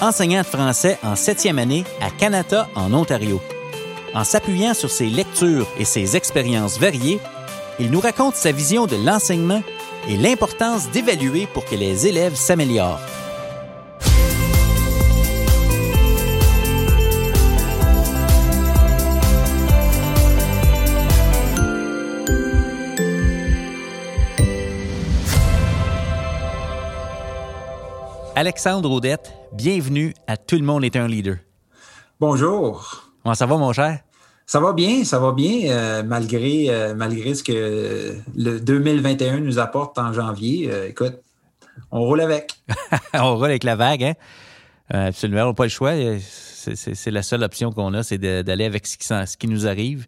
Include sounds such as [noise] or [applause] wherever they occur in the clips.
enseignant de français en septième année à Canada, en Ontario. En s'appuyant sur ses lectures et ses expériences variées, il nous raconte sa vision de l'enseignement et l'importance d'évaluer pour que les élèves s'améliorent. Alexandre Audette, bienvenue à Tout le monde est un leader. Bonjour. Comment ça va, mon cher? Ça va bien, ça va bien, euh, malgré, euh, malgré ce que le 2021 nous apporte en janvier. Euh, écoute, on roule avec. [laughs] on roule avec la vague, hein? absolument, on n'a pas le choix. C'est la seule option qu'on a, c'est d'aller avec ce qui, ce qui, nous arrive.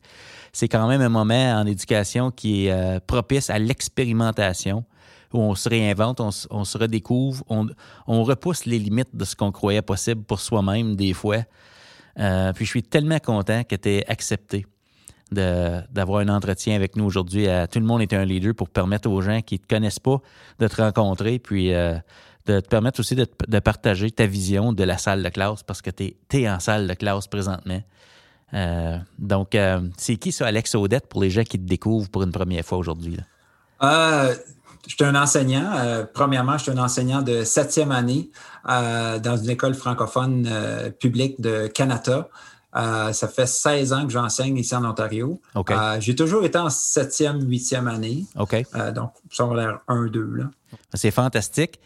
C'est quand même un moment en éducation qui est propice à l'expérimentation où on se réinvente, on, se redécouvre, on, repousse les limites de ce qu'on croyait possible pour soi-même des fois. Euh, puis je suis tellement content que tu aies accepté d'avoir un entretien avec nous aujourd'hui. Tout le monde est un leader pour permettre aux gens qui ne te connaissent pas de te rencontrer, puis euh, de te permettre aussi de, partager ta vision de la salle de classe parce que tu es, en salle de classe présentement. Euh, donc, c'est qui ça, Alex Odette, pour les gens qui te découvrent pour une première fois aujourd'hui? Suis un enseignant. Euh, premièrement, je suis un enseignant de septième année euh, dans une école francophone euh, publique de Canada. ça fait 16 ans que j'enseigne ici en Ontario. J'ai toujours été en septième, huitième année. Donc, ça a l'air 1, 2. C'est fantastique.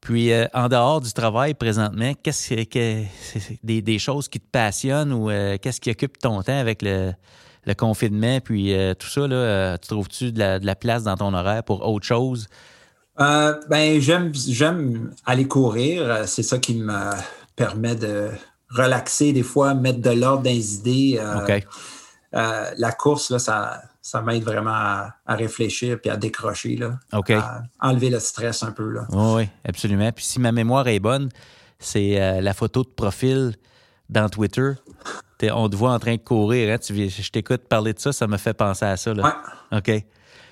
Puis, en dehors du travail présentement, qu'est-ce que, des, des, choses qui te passionnent ou qu'est-ce qui occupe ton temps avec le, le confinement, puis euh, tout ça, là, euh, tu trouves-tu de la, place dans ton horaire pour autre chose? Euh, ben, j'aime, j'aime aller courir. C'est ça qui me permet de relaxer des fois, mettre de l'ordre dans les idées. la course, là, ça, ça m'aide vraiment à, réfléchir puis à décrocher, là, à enlever le stress un peu. Là. oui, absolument. Puis si ma mémoire est bonne, c'est la photo de profil dans Twitter on te voit en train de courir. Hein? je t'écoute parler de ça, ça me fait penser à ça. Là. OK.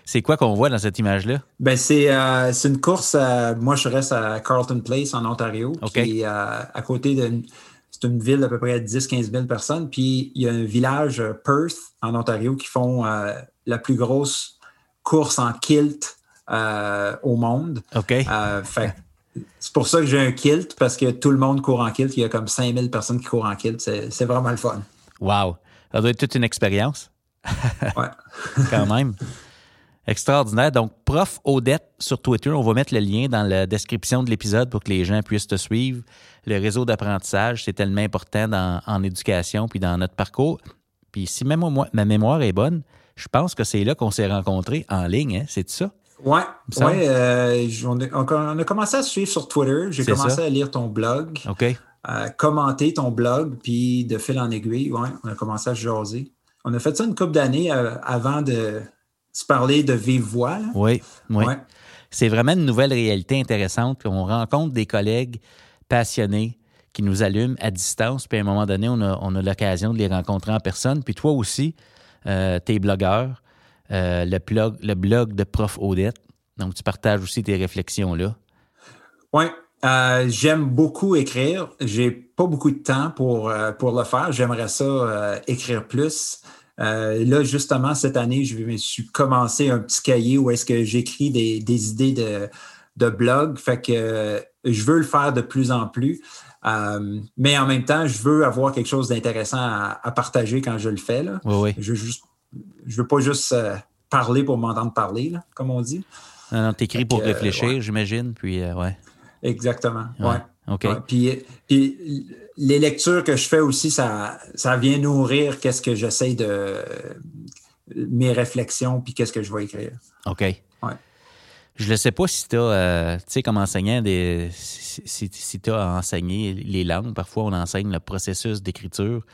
C'est quoi qu'on voit dans cette image-là? Ben, c'est euh, une course. moi, je reste à Carlton Place en Ontario. OK. Qui euh, à côté d'une. C'est une ville d'à peu près 10-15 000 personnes. Puis il y a un village, euh, Perth, en Ontario, qui font la plus grosse course en kilt au monde. OK. fait c'est pour ça que j'ai un kilt, parce que tout le monde court en kilt. Il y a comme 5000 personnes qui courent en kilt. C'est vraiment le fun. Wow! Ça doit être toute une expérience. ouais. [laughs] Quand même. Extraordinaire. Donc, Prof Odette sur Twitter, on va mettre le lien dans la description de l'épisode pour que les gens puissent te suivre. Le réseau d'apprentissage, c'est tellement important en éducation puis dans notre parcours. Puis si même ma mémoire est bonne, je pense que c'est là qu'on s'est rencontrés en ligne, hein? c'est ça? Oui, ouais, euh, on, a commencé à suivre sur Twitter. J'ai commencé à lire ton blog, OK. à commenter ton blog, puis de fil en aiguille, ouais, on a commencé à jaser. On a fait ça une couple d'années euh, avant de se parler de vive voix. Oui, oui. C'est vraiment une nouvelle réalité intéressante. On rencontre des collègues passionnés qui nous allument à distance, puis à un moment donné, on a, l'occasion de les rencontrer en personne. Puis toi aussi, euh, tu es blogueur. Euh, le, blog, le blog de Prof Odette. Donc, tu partages aussi tes réflexions là. Oui, euh, j'aime beaucoup écrire. J'ai pas beaucoup de temps pour, euh, pour le faire. J'aimerais ça écrire plus. là, justement, cette année, je me suis commencé un petit cahier où est-ce que j'écris des, idées de, de blog. Fait que je veux le faire de plus en plus. mais en même temps, je veux avoir quelque chose d'intéressant à, partager quand je le fais. Là. Oui, oui. Je veux juste je veux pas juste euh, parler pour m'entendre parler, comme on dit. Non, non, t'écris pour réfléchir, j'imagine, puis euh, ouais. Exactement, ouais. OK. Puis, les lectures que je fais aussi, ça, ça vient nourrir qu'est-ce que j'essaie de... mes réflexions, puis qu'est-ce que je vais écrire. OK. Ouais. Je ne sais pas si tu as, tu sais, comme enseignant, des, si, tu as enseigné les langues. Parfois, on enseigne le processus d'écriture.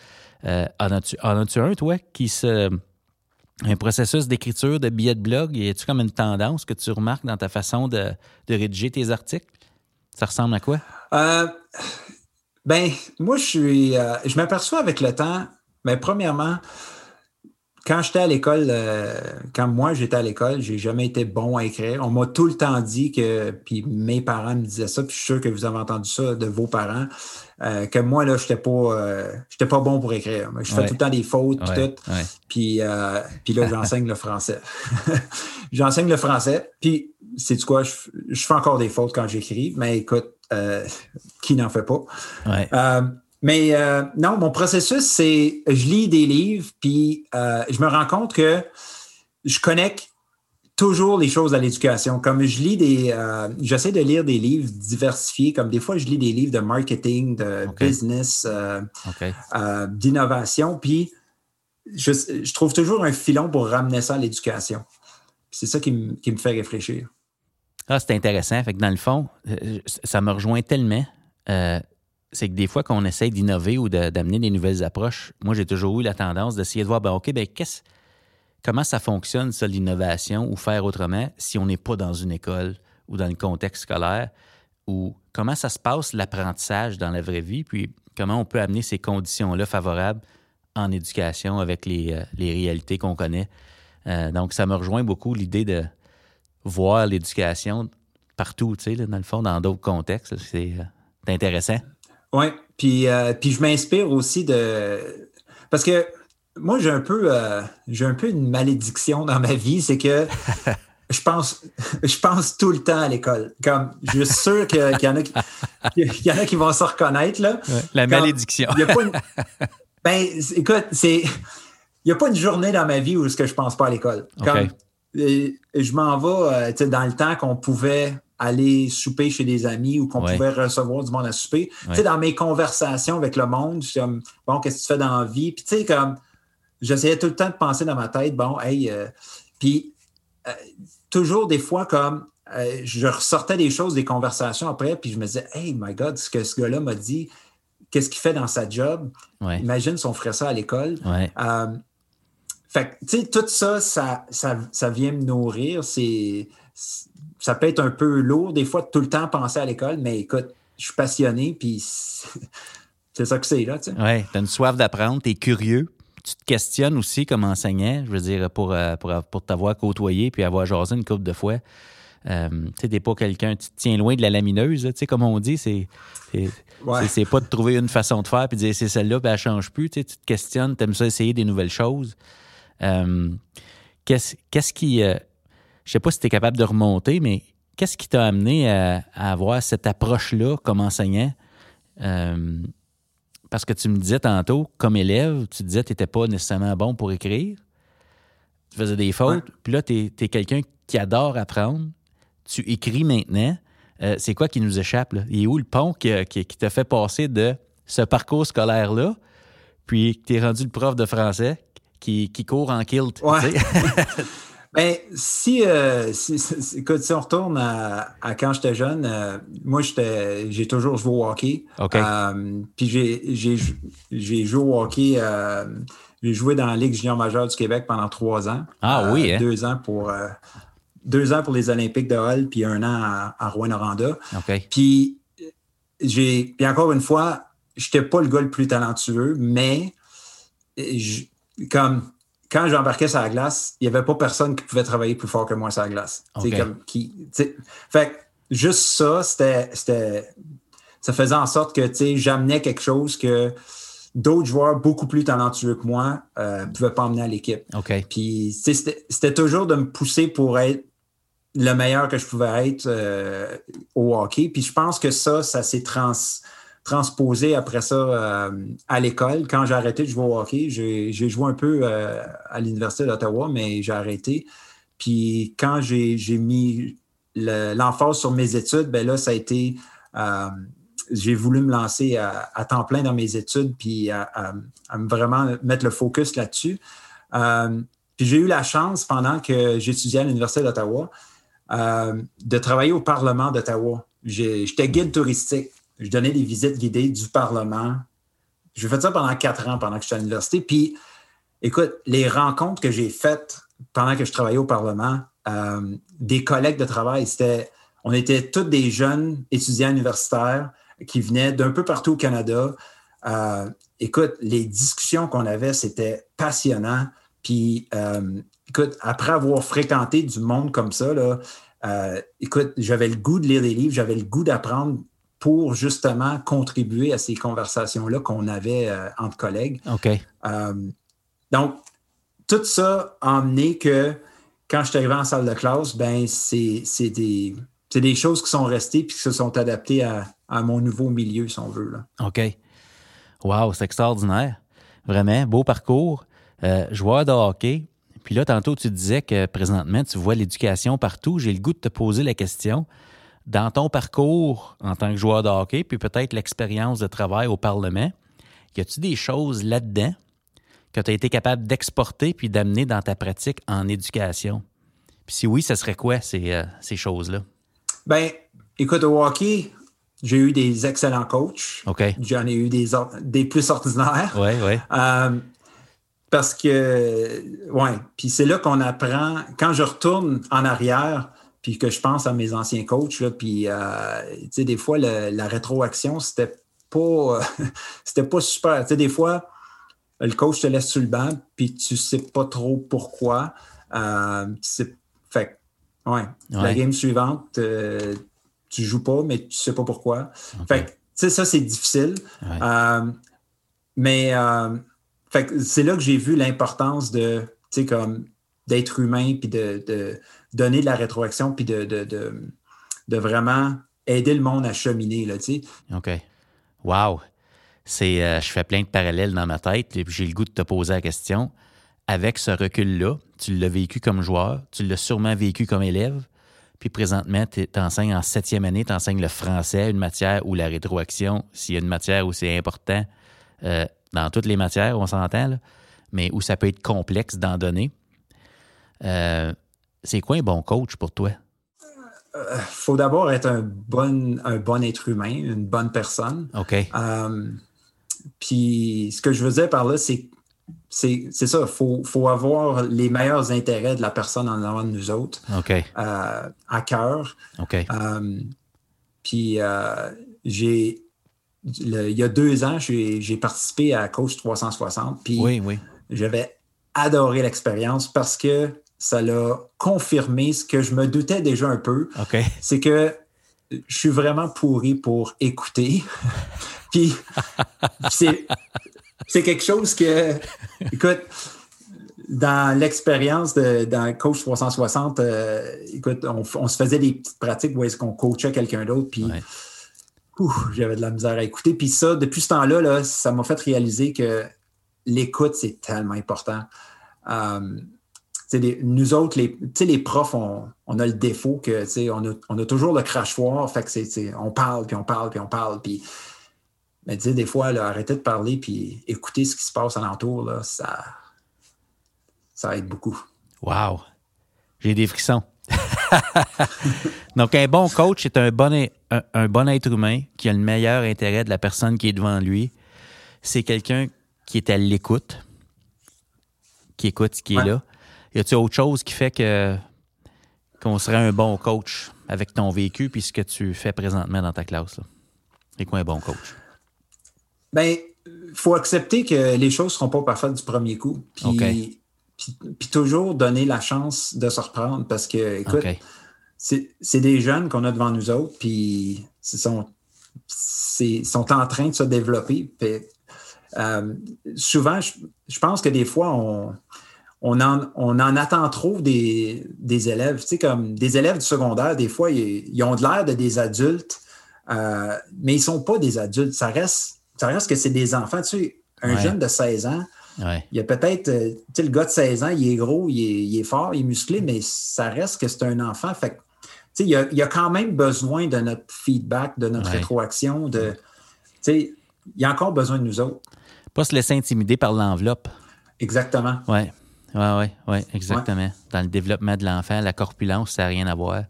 en as-tu un, toi, qui se un processus d'écriture de billets de blog? Y a-tu comme une tendance que tu remarques dans ta façon de, rédiger tes articles? Ça ressemble à quoi? Euh, ben, moi, je suis. Euh, je m'aperçois avec le temps, mais premièrement, quand j'étais à l'école, euh, quand moi j'étais à l'école, j'ai jamais été bon à écrire. On m'a tout le temps dit que, puis mes parents me disaient ça, puis je suis sûr que vous avez entendu ça de vos parents, euh, que moi, là, j'étais pas, euh, j'étais pas bon pour écrire. Je fais tout le temps des fautes, puis tout. Puis, puis là, j'enseigne le français. [laughs] j'enseigne le français, puis c'est du quoi, je, je, fais encore des fautes quand j'écris, mais écoute, qui n'en fait pas? Mais euh, non, mon processus, c'est je lis des livres, puis euh, je me rends compte que je connecte toujours les choses à l'éducation. Comme je lis des, euh, j'essaie de lire des livres diversifiés. Comme des fois, je lis des livres de marketing, de business, d'innovation. Puis je, trouve toujours un filon pour ramener ça à l'éducation. C'est ça qui, me fait réfléchir. Ah, c'est intéressant. Fait que dans le fond, ça me rejoint tellement c'est que des fois qu'on essaye d'innover ou d'amener des nouvelles approches, moi, j'ai toujours eu la tendance d'essayer de voir, ben, OK, ben, comment ça fonctionne, ça, l'innovation, ou faire autrement, si on n'est pas dans une école ou dans le contexte scolaire, ou comment ça se passe, l'apprentissage dans la vraie vie, puis comment on peut amener ces conditions-là favorables en éducation avec les, euh, réalités qu'on connaît? Euh, donc, ça me rejoint beaucoup l'idée de voir l'éducation partout, tu sais, dans le fond, dans d'autres contextes. C'est euh, intéressant. Oui, puis, puis je m'inspire aussi de. Parce que moi, j'ai un peu euh, j'ai un peu une malédiction dans ma vie, c'est que [laughs] je pense, je pense tout le temps à l'école. Comme je suis sûr qu'il y, en a qui, y en a qui vont se reconnaître. Là. la malédiction. [laughs] ben, écoute, c'est. Il n'y a pas une journée dans ma vie où je ne pense pas à l'école. Comme je m'en vais euh, dans le temps qu'on pouvait aller souper chez des amis ou qu'on pouvait recevoir du monde à souper. Tu sais, dans mes conversations avec le monde, je suis comme, bon, qu'est-ce que tu fais dans la vie? Puis, tu sais, comme, j'essayais tout le temps de penser dans ma tête, bon, hey, euh, puis, euh, toujours des fois, comme, euh, je ressortais des choses, des conversations après, puis je me disais, hey, my God, ce que ce gars-là m'a dit, qu'est-ce qu'il fait dans sa job? Imagine si on ferait ça à l'école. fait que, tu sais, tout ça, ça, ça, ça vient me nourrir. C'est ça peut être un peu lourd des fois de tout le temps penser à l'école, mais écoute, je suis passionné, puis [laughs] c'est ça que c'est, là, tu sais. Oui, tu as une soif d'apprendre, tu es curieux. Tu te questionnes aussi comme enseignant, je veux dire, pour, euh, pour, pour t'avoir côtoyé puis avoir jasé une couple de fois. Euh, tu n'es pas quelqu'un, tu te tiens loin de la lamineuse, tu sais, comme on dit, c'est c'est pas de trouver une façon de faire puis de dire c'est celle-là, puis elle change plus. Tu, te questionnes, tu aimes ça essayer des nouvelles choses. Euh, qu'est-ce qui je sais pas si tu es capable de remonter, mais qu'est-ce qui t'a amené à, avoir cette approche-là comme enseignant? Euh, parce que tu me disais tantôt, comme élève, tu disais que tu n'étais pas nécessairement bon pour écrire. Tu faisais des fautes. Puis là, tu es, quelqu'un qui adore apprendre. Tu écris maintenant. Euh, c'est quoi qui nous échappe? Là? Il est où le pont qui, qui, t'a fait passer de ce parcours scolaire-là, puis tu es rendu le prof de français qui, court en kilt? [laughs] Ben, si, euh, écoute, si on retourne à, quand j'étais jeune, euh, moi, j'ai toujours joué au hockey. Euh, puis j'ai joué au hockey. j'ai joué dans la Ligue junior majeure du Québec pendant trois ans. Ah oui, hein? Deux ans pour deux ans pour les Olympiques de Hall, puis un an à, à Rouen-Noranda. Puis j'ai. Puis encore une fois, je n'étais pas le gars le plus talentueux, mais comme quand j'embarquais sur la glace, il n'y avait pas personne qui pouvait travailler plus fort que moi sur la glace. Comme, qui, fait juste ça, c'était, ça faisait en sorte que j'amenais quelque chose que d'autres joueurs beaucoup plus talentueux que moi ne euh, pouvaient pas emmener à l'équipe. Puis c'était toujours de me pousser pour être le meilleur que je pouvais être euh, au hockey. Puis je pense que ça, ça s'est trans transposé après ça euh, à l'école. Quand j'ai arrêté de jouer au hockey, j'ai joué un peu euh, à l'Université d'Ottawa, mais j'ai arrêté. Puis quand j'ai mis l'emphase sur mes études, ben là, ça a été. Euh, j'ai voulu me lancer à, temps plein dans mes études, puis à, vraiment mettre le focus là-dessus. puis j'ai eu la chance, pendant que j'étudiais à l'Université d'Ottawa, de travailler au Parlement d'Ottawa. J'étais guide touristique. Je donnais des visites guidées du Parlement. J'ai fait ça pendant quatre ans pendant que j'étais à l'université. Puis, écoute, les rencontres que j'ai faites pendant que je travaillais au Parlement, euh, des collègues de travail, c'était, on était tous des jeunes étudiants universitaires qui venaient d'un peu partout au Canada. Euh, écoute, les discussions qu'on avait, c'était passionnant. Puis, euh, écoute, après avoir fréquenté du monde comme ça, là, écoute, j'avais le goût de lire des livres, j'avais le goût d'apprendre pour justement contribuer à ces conversations-là qu'on avait entre collègues. OK. donc, tout ça a emmené que quand je suis arrivé en salle de classe, ben c'est des, des, choses qui sont restées et qui se sont adaptées à, mon nouveau milieu, si on veut. Là. OK. Wow, c'est extraordinaire. Vraiment, beau parcours. Euh, joueur de hockey. Puis là, tantôt, tu disais que présentement, tu vois l'éducation partout. J'ai le goût de te poser la question. Dans ton parcours en tant que joueur de hockey, puis peut-être l'expérience de travail au Parlement, y a-tu des choses là-dedans que tu as été capable d'exporter puis d'amener dans ta pratique en éducation? Puis si oui, ce serait quoi ces, euh, ces choses-là? Ben, écoute, au hockey, j'ai eu des excellents coachs. OK. J'en ai eu des, des plus ordinaires. Oui, oui. Euh, parce que, ouais, puis c'est là qu'on apprend, quand je retourne en arrière, puis que je pense à mes anciens coachs, là, puis, euh, tu sais, des fois, la rétroaction, c'était pas, [laughs] c'était pas super. Tu sais, des fois, le coach te laisse sur le banc, puis tu sais pas trop pourquoi. Euh, fait ouais, la game suivante, euh, tu joues pas, mais tu sais pas pourquoi. Fait tu sais, ça, c'est difficile. Euh, mais euh, c'est là que j'ai vu l'importance de, tu sais, comme d'être humain, puis de, donner de la rétroaction, puis de, de, vraiment aider le monde à cheminer, là, tu sais. OK. Wow c'est euh, je fais plein de parallèles dans ma tête et j'ai le goût de te poser la question. Avec ce recul-là, tu l'as vécu comme joueur, tu l'as sûrement vécu comme élève, puis présentement, tu enseignes en septième année, tu enseignes le français, une matière où la rétroaction, s'il y a une matière où c'est important, euh, dans toutes les matières, on s'entend, mais où ça peut être complexe d'en donner. Euh, c'est quoi un bon coach pour toi? Il faut d'abord être un bon, un bon être humain, une bonne personne. OK. Puis ce que je veux dire par là, c'est c'est ça, il faut, avoir les meilleurs intérêts de la personne en avant de nous autres euh, à cœur. Euh, puis euh, j'ai il y a deux ans, j'ai participé à Coach 360. Puis oui, oui. j'avais adoré l'expérience parce que ça l'a confirmé ce que je me doutais déjà un peu. C'est que je suis vraiment pourri pour écouter. [laughs] Puis c'est, quelque chose que, écoute, dans l'expérience de dans Coach 360, euh, écoute, on, se faisait des petites pratiques où est-ce qu'on coachait quelqu'un d'autre, puis j'avais de la misère à écouter. Puis ça, depuis ce temps-là, là, ça m'a fait réaliser que l'écoute, c'est tellement important. Nous autres, les, les profs, on, a le défaut que on a, on a toujours le crachoir, fait que on parle, puis on parle, puis on parle, puis mais des fois, là, arrêter de parler puis écouter ce qui se passe alentour, là, ça, ça aide beaucoup. Wow! J'ai des frissons. [laughs] Donc, un bon coach est un bon, un, bon être humain qui a le meilleur intérêt de la personne qui est devant lui. C'est quelqu'un qui est à l'écoute, qui écoute ce qui est là. Y a-t-il autre chose qui fait que qu'on serait un bon coach avec ton vécu puis ce que tu fais présentement dans ta classe? C'est quoi un bon coach? Ben, il faut accepter que les choses ne seront pas parfaites du premier coup. Puis, puis, toujours donner la chance de se reprendre parce que, écoute, c'est des jeunes qu'on a devant nous autres, puis ils sont, sont en train de se développer. Euh, souvent, je, pense que des fois, on, on, en, on en attend trop des, des, élèves. Tu sais, comme des élèves du secondaire, des fois, ils, ont de l'air de des adultes, euh, mais ils ne sont pas des adultes. Ça reste ça reste que c'est des enfants. Tu sais, un jeune de 16 ans, il y a peut-être, euh, tu sais, le gars de 16 ans, il est gros, il est, fort, il est musclé, mais ça reste que c'est un enfant. Fait tu sais, il y, a, il y a quand même besoin de notre feedback, de notre rétroaction, de, tu sais, il y a encore besoin de nous autres. Pas se laisser intimider par l'enveloppe. Exactement. Oui, oui, oui, ouais, exactement. Dans le développement de l'enfant, la corpulence, ça n'a rien à voir.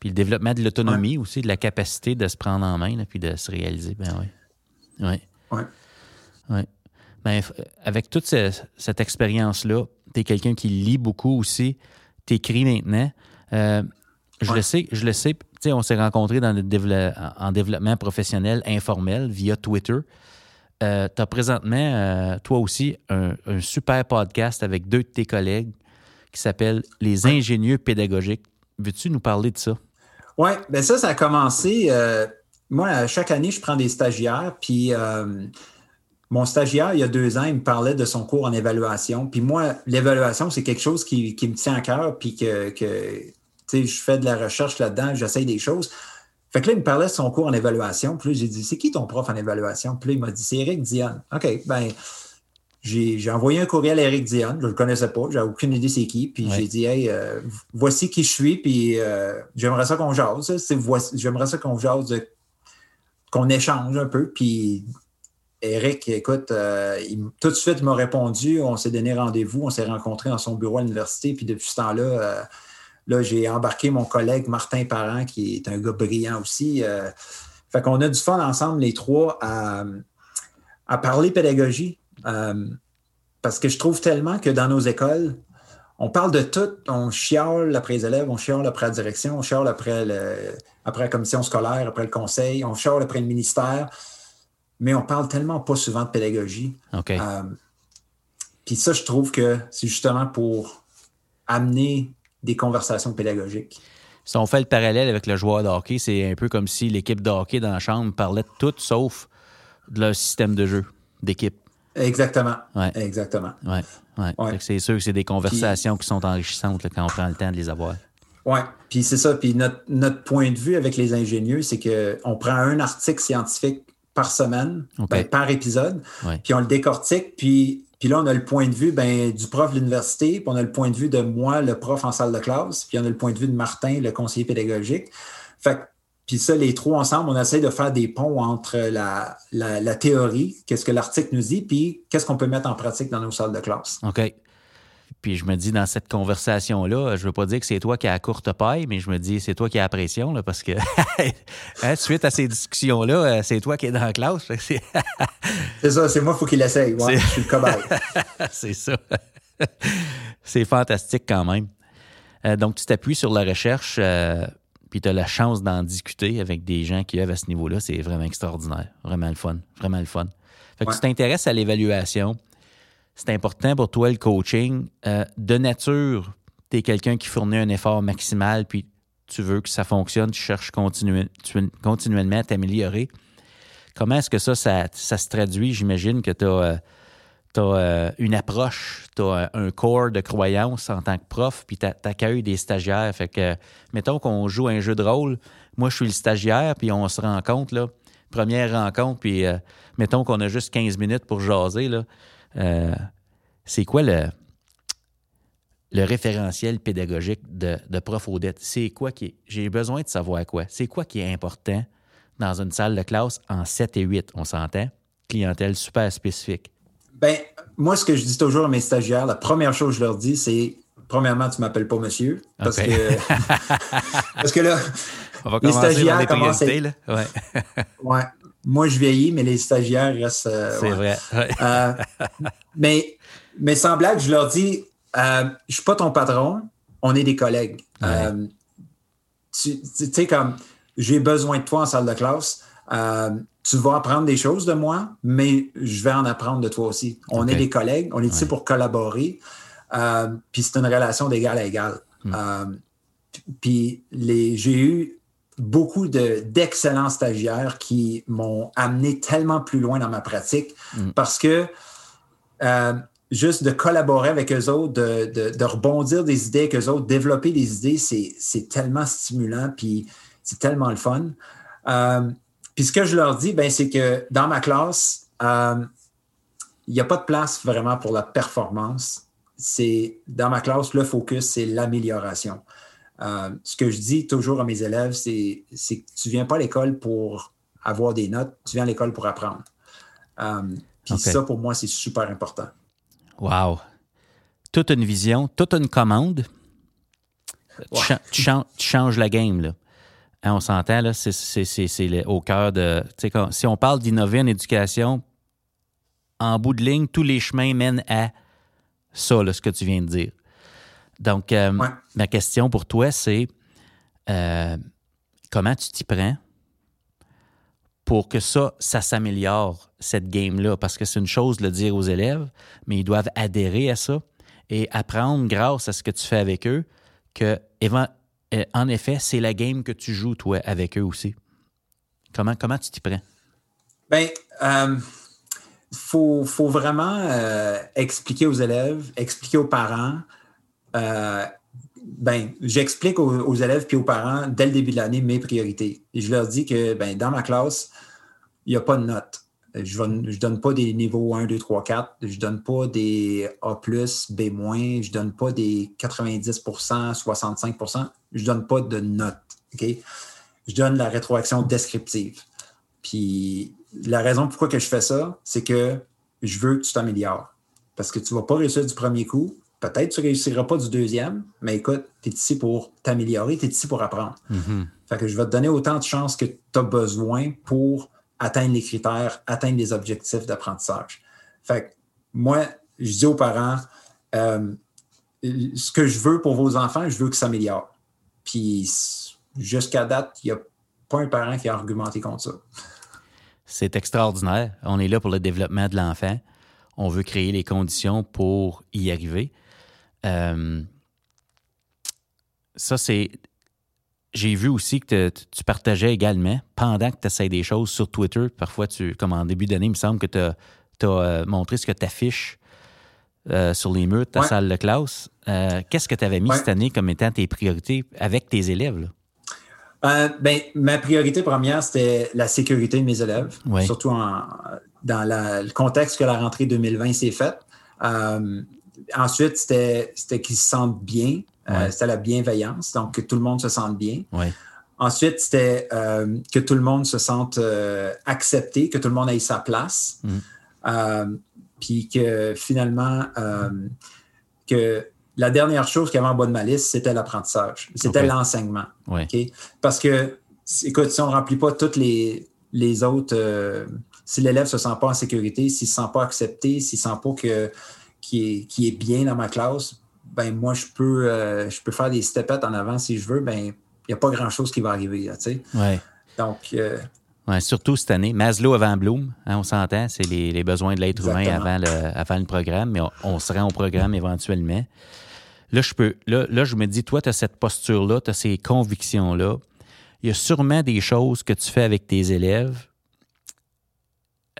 Puis le développement de l'autonomie aussi, de la capacité de se prendre en main, puis de se réaliser. Ben oui. Oui. Oui. Oui. Ben, avec toute cette expérience-là, tu es quelqu'un qui lit beaucoup aussi, tu écris maintenant. Euh, je le sais, je le sais. on s'est rencontrés dans le en développement professionnel informel via Twitter. Euh, tu as présentement, euh, toi aussi, un, super podcast avec deux de tes collègues qui s'appelle Les ingénieux pédagogiques. Veux-tu nous parler de ça? Oui, bien ça, ça a commencé. Euh, moi, chaque année, je prends des stagiaires, puis mon stagiaire, il y a deux ans, il me parlait de son cours en évaluation. Puis moi, l'évaluation, c'est quelque chose qui, me tient à cœur, puis que, que je fais de la recherche là-dedans, j'essaye des choses. Fait que là, il me parlait de son cours en évaluation. Puis là, j'ai dit, c'est qui ton prof en évaluation? Puis là, il m'a dit, c'est Eric Dionne. OK, ben j'ai envoyé un courriel à Eric Dionne. Je ne le connaissais pas. J'avais aucune idée c'est qui. Puis j'ai dit, hey, euh, voici qui je suis. Puis euh, j'aimerais ça qu'on jase. J'aimerais ça qu'on jase, qu'on échange un peu. Puis Eric, écoute, euh, tout de suite, il m'a répondu. On s'est donné rendez-vous. On s'est rencontrés dans son bureau à l'université. Puis depuis ce temps-là, Là, j'ai embarqué mon collègue Martin Parent, qui est un gars brillant aussi. Euh, fait qu'on a du fun ensemble, les trois, à, parler pédagogie. Euh, parce que je trouve tellement que dans nos écoles, on parle de tout. On chiale après les élèves, on chiale après la direction, on chiale après, après la commission scolaire, après le conseil, on chiale après le ministère. Mais on parle tellement pas souvent de pédagogie. OK. Euh, puis ça, je trouve que c'est justement pour amener des conversations pédagogiques. Si on fait le parallèle avec le joueur de hockey, c'est un peu comme si l'équipe de hockey dans la chambre parlait de tout sauf de leur système de jeu d'équipe. Exactement. Exactement. Ouais. Ouais. C'est sûr que c'est des conversations qui sont enrichissantes quand on prend le temps de les avoir. Oui, puis c'est ça. Puis notre, notre, point de vue avec les ingénieux, c'est qu'on prend un article scientifique par semaine, ben, par épisode, puis on le décortique, puis puis là, on a le point de vue ben, du prof de l'université, puis on a le point de vue de moi, le prof en salle de classe, puis on a le point de vue de Martin, le conseiller pédagogique. Fait puis ça, les trois ensemble, on essaie de faire des ponts entre la, la, théorie, qu'est-ce que l'article nous dit, puis qu'est-ce qu'on peut mettre en pratique dans nos salles de classe. Puis je me dis, dans cette conversation-là, je veux pas dire que c'est toi qui as la courte paille, mais je me dis, c'est toi qui as la pression, là, parce que [laughs] hein, suite à ces discussions-là, euh, c'est toi qui es dans la classe. [laughs] c'est ça, c'est moi, il faut qu'il essaye. je suis le cobaye. [laughs] c'est ça. c'est fantastique quand même. Euh, donc, tu t'appuies sur la recherche, euh, puis tu as la chance d'en discuter avec des gens qui œuvrent à ce niveau-là. C'est vraiment extraordinaire. Vraiment le fun. Vraiment le fun. Fait que tu t'intéresses à l'évaluation c'est important pour toi le coaching. Euh, de nature, tu es quelqu'un qui fournit un effort maximal, puis tu veux que ça fonctionne, tu cherches continuellement à t'améliorer. Comment est-ce que ça, ça, se traduit? J'imagine que tu as, euh, euh, une approche, tu as un corps de croyance en tant que prof, puis tu accueilles des stagiaires. Fait que, mettons qu'on joue un jeu de rôle, moi je suis le stagiaire, puis on se rencontre, là, première rencontre, puis mettons qu'on a juste 15 minutes pour jaser, là. Euh, c'est quoi le, le référentiel pédagogique de, de Prof Odette? C'est quoi qui J'ai besoin de savoir quoi. C'est quoi qui est important dans une salle de classe en 7 et 8, on s'entend? Clientèle super spécifique. Ben, moi, ce que je dis toujours à mes stagiaires, la première chose que je leur dis, c'est premièrement, tu ne m'appelles pas monsieur. Parce, que, [laughs] parce que là, les stagiaires commencent à... ouais moi, je vieillis, mais les stagiaires restent. Euh, c'est vrai. Euh, mais, mais sans blague, je leur dis euh, je ne suis pas ton patron, on est des collègues. tu sais, comme j'ai besoin de toi en salle de classe. tu vas apprendre des choses de moi, mais je vais en apprendre de toi aussi. On est des collègues, on est ici pour collaborer. puis c'est une relation d'égal à égal. Hmm. puis j'ai eu beaucoup d'excellents stagiaires qui m'ont amené tellement plus loin dans ma pratique mm. parce que euh, juste de collaborer avec eux autres, de, rebondir des idées avec eux autres, développer des idées, c'est tellement stimulant, puis c'est tellement le fun. Euh, puis ce que je leur dis, ben, c'est que dans ma classe, euh, il n'y a pas de place vraiment pour la performance. C'est dans ma classe, le focus, c'est l'amélioration. Euh, ce que je dis toujours à mes élèves, c'est que tu ne viens pas à l'école pour avoir des notes, tu viens à l'école pour apprendre. Euh, puis ça, pour moi, c'est super important. Wow! Toute une vision, toute une commande. Tu, changes la game, là. Hein, on s'entend, là, c'est au cœur de. Quand, si on parle d'innover en éducation, en bout de ligne, tous les chemins mènent à ça, là, ce que tu viens de dire. Donc, euh, ma question pour toi, c'est euh, comment tu t'y prends pour que ça, ça s'améliore, cette game-là? Parce que c'est une chose de le dire aux élèves, mais ils doivent adhérer à ça et apprendre grâce à ce que tu fais avec eux que, euh, en effet, c'est la game que tu joues, toi, avec eux aussi. Comment, comment tu t'y prends? Bien, il faut, faut, vraiment expliquer aux élèves, expliquer aux parents euh, ben, j'explique aux, élèves et aux parents dès le début de l'année mes priorités. Je leur dis que ben, dans ma classe, il n'y a pas de notes. Je ne donne pas des niveaux 1, 2, 3, 4. Je ne donne pas des A, B-, je ne donne pas des 90% 65% Je ne donne pas de notes. Je donne la rétroaction descriptive. Puis la raison pourquoi que je fais ça, c'est que je veux que tu t'améliores. Parce que tu ne vas pas réussir du premier coup, Peut-être que tu ne réussiras pas du deuxième, mais écoute, tu es ici pour t'améliorer, tu es ici pour apprendre. Mm-hmm. Fait que je vais te donner autant de chances que tu as besoin pour atteindre les critères, atteindre les objectifs d'apprentissage. Fait que moi, je dis aux parents, euh, ce que je veux pour vos enfants, je veux que ça s'améliore. Puis jusqu'à date, il n'y a pas un parent qui a argumenté contre ça. C'est extraordinaire. On est là pour le développement de l'enfant. On veut créer les conditions pour y arriver. Euh, ça, c'est. J'ai vu aussi que tu partageais également, pendant que tu essaies des choses sur Twitter, parfois, tu, comme en début d'année, il me semble que tu as, euh, montré ce que tu affiches euh, sur les murs de ta salle de classe. Qu'est-ce que tu avais mis cette année comme étant tes priorités avec tes élèves? ben, ma priorité première, c'était la sécurité de mes élèves, surtout dans le contexte que la rentrée 2020 s'est faite ensuite, c'était qu'ils se sentent bien. Euh, c'était la bienveillance, donc que tout le monde se sente bien. Ensuite, c'était euh, que tout le monde se sente euh, accepté, que tout le monde ait sa place. Mm. puis que finalement, que la dernière chose qui avait en bas de ma liste, c'était l'apprentissage. C'était l'enseignement. Parce que, écoute, si on ne remplit pas toutes les, les autres, si l'élève ne se sent pas en sécurité, s'il ne se sent pas accepté, s'il ne sent pas que qui est, bien dans ma classe, ben moi, je peux, euh, je peux faire des stepettes en avant si je veux, ben il n'y a pas grand-chose qui va arriver. Donc. Euh, surtout cette année. Maslow avant Bloom, hein, on s'entend, c'est les, besoins de l'être humain avant le, avant le programme, mais on, se rend au programme éventuellement. Là, je peux, là, là, je me dis, toi, tu as cette posture-là, tu as ces convictions-là. Il y a sûrement des choses que tu fais avec tes élèves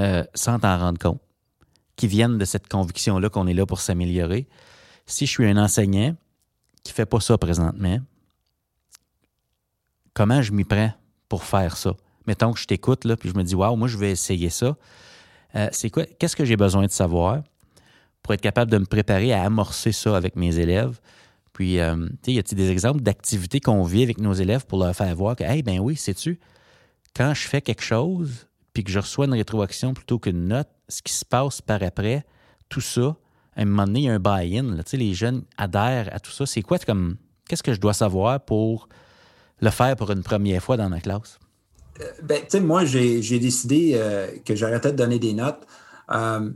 euh, sans t'en rendre compte qui viennent de cette conviction-là qu'on est là pour s'améliorer. Si je suis un enseignant qui ne fait pas ça présentement, comment je m'y prends pour faire ça? Mettons que je t'écoute, là, puis je me dis, waouh, moi, je vais essayer ça. Euh, c'est quoi? Qu'est-ce que j'ai besoin de savoir pour être capable de me préparer à amorcer ça avec mes élèves? Puis, euh, tu sais, y a-t-il des exemples d'activités qu'on vit avec nos élèves pour leur faire voir que, hey, ben oui, sais-tu, quand je fais quelque chose, puis que je reçois une rétroaction plutôt qu'une note, ce qui se passe par après, tout ça, à un moment donné, il y a un buy-in. Les jeunes adhèrent à tout ça. C'est quoi comme. Qu'est-ce que je dois savoir pour le faire pour une première fois dans ma classe? Euh, ben, tu sais, moi, j'ai décidé euh, que j'arrêtais de donner des notes. Euh,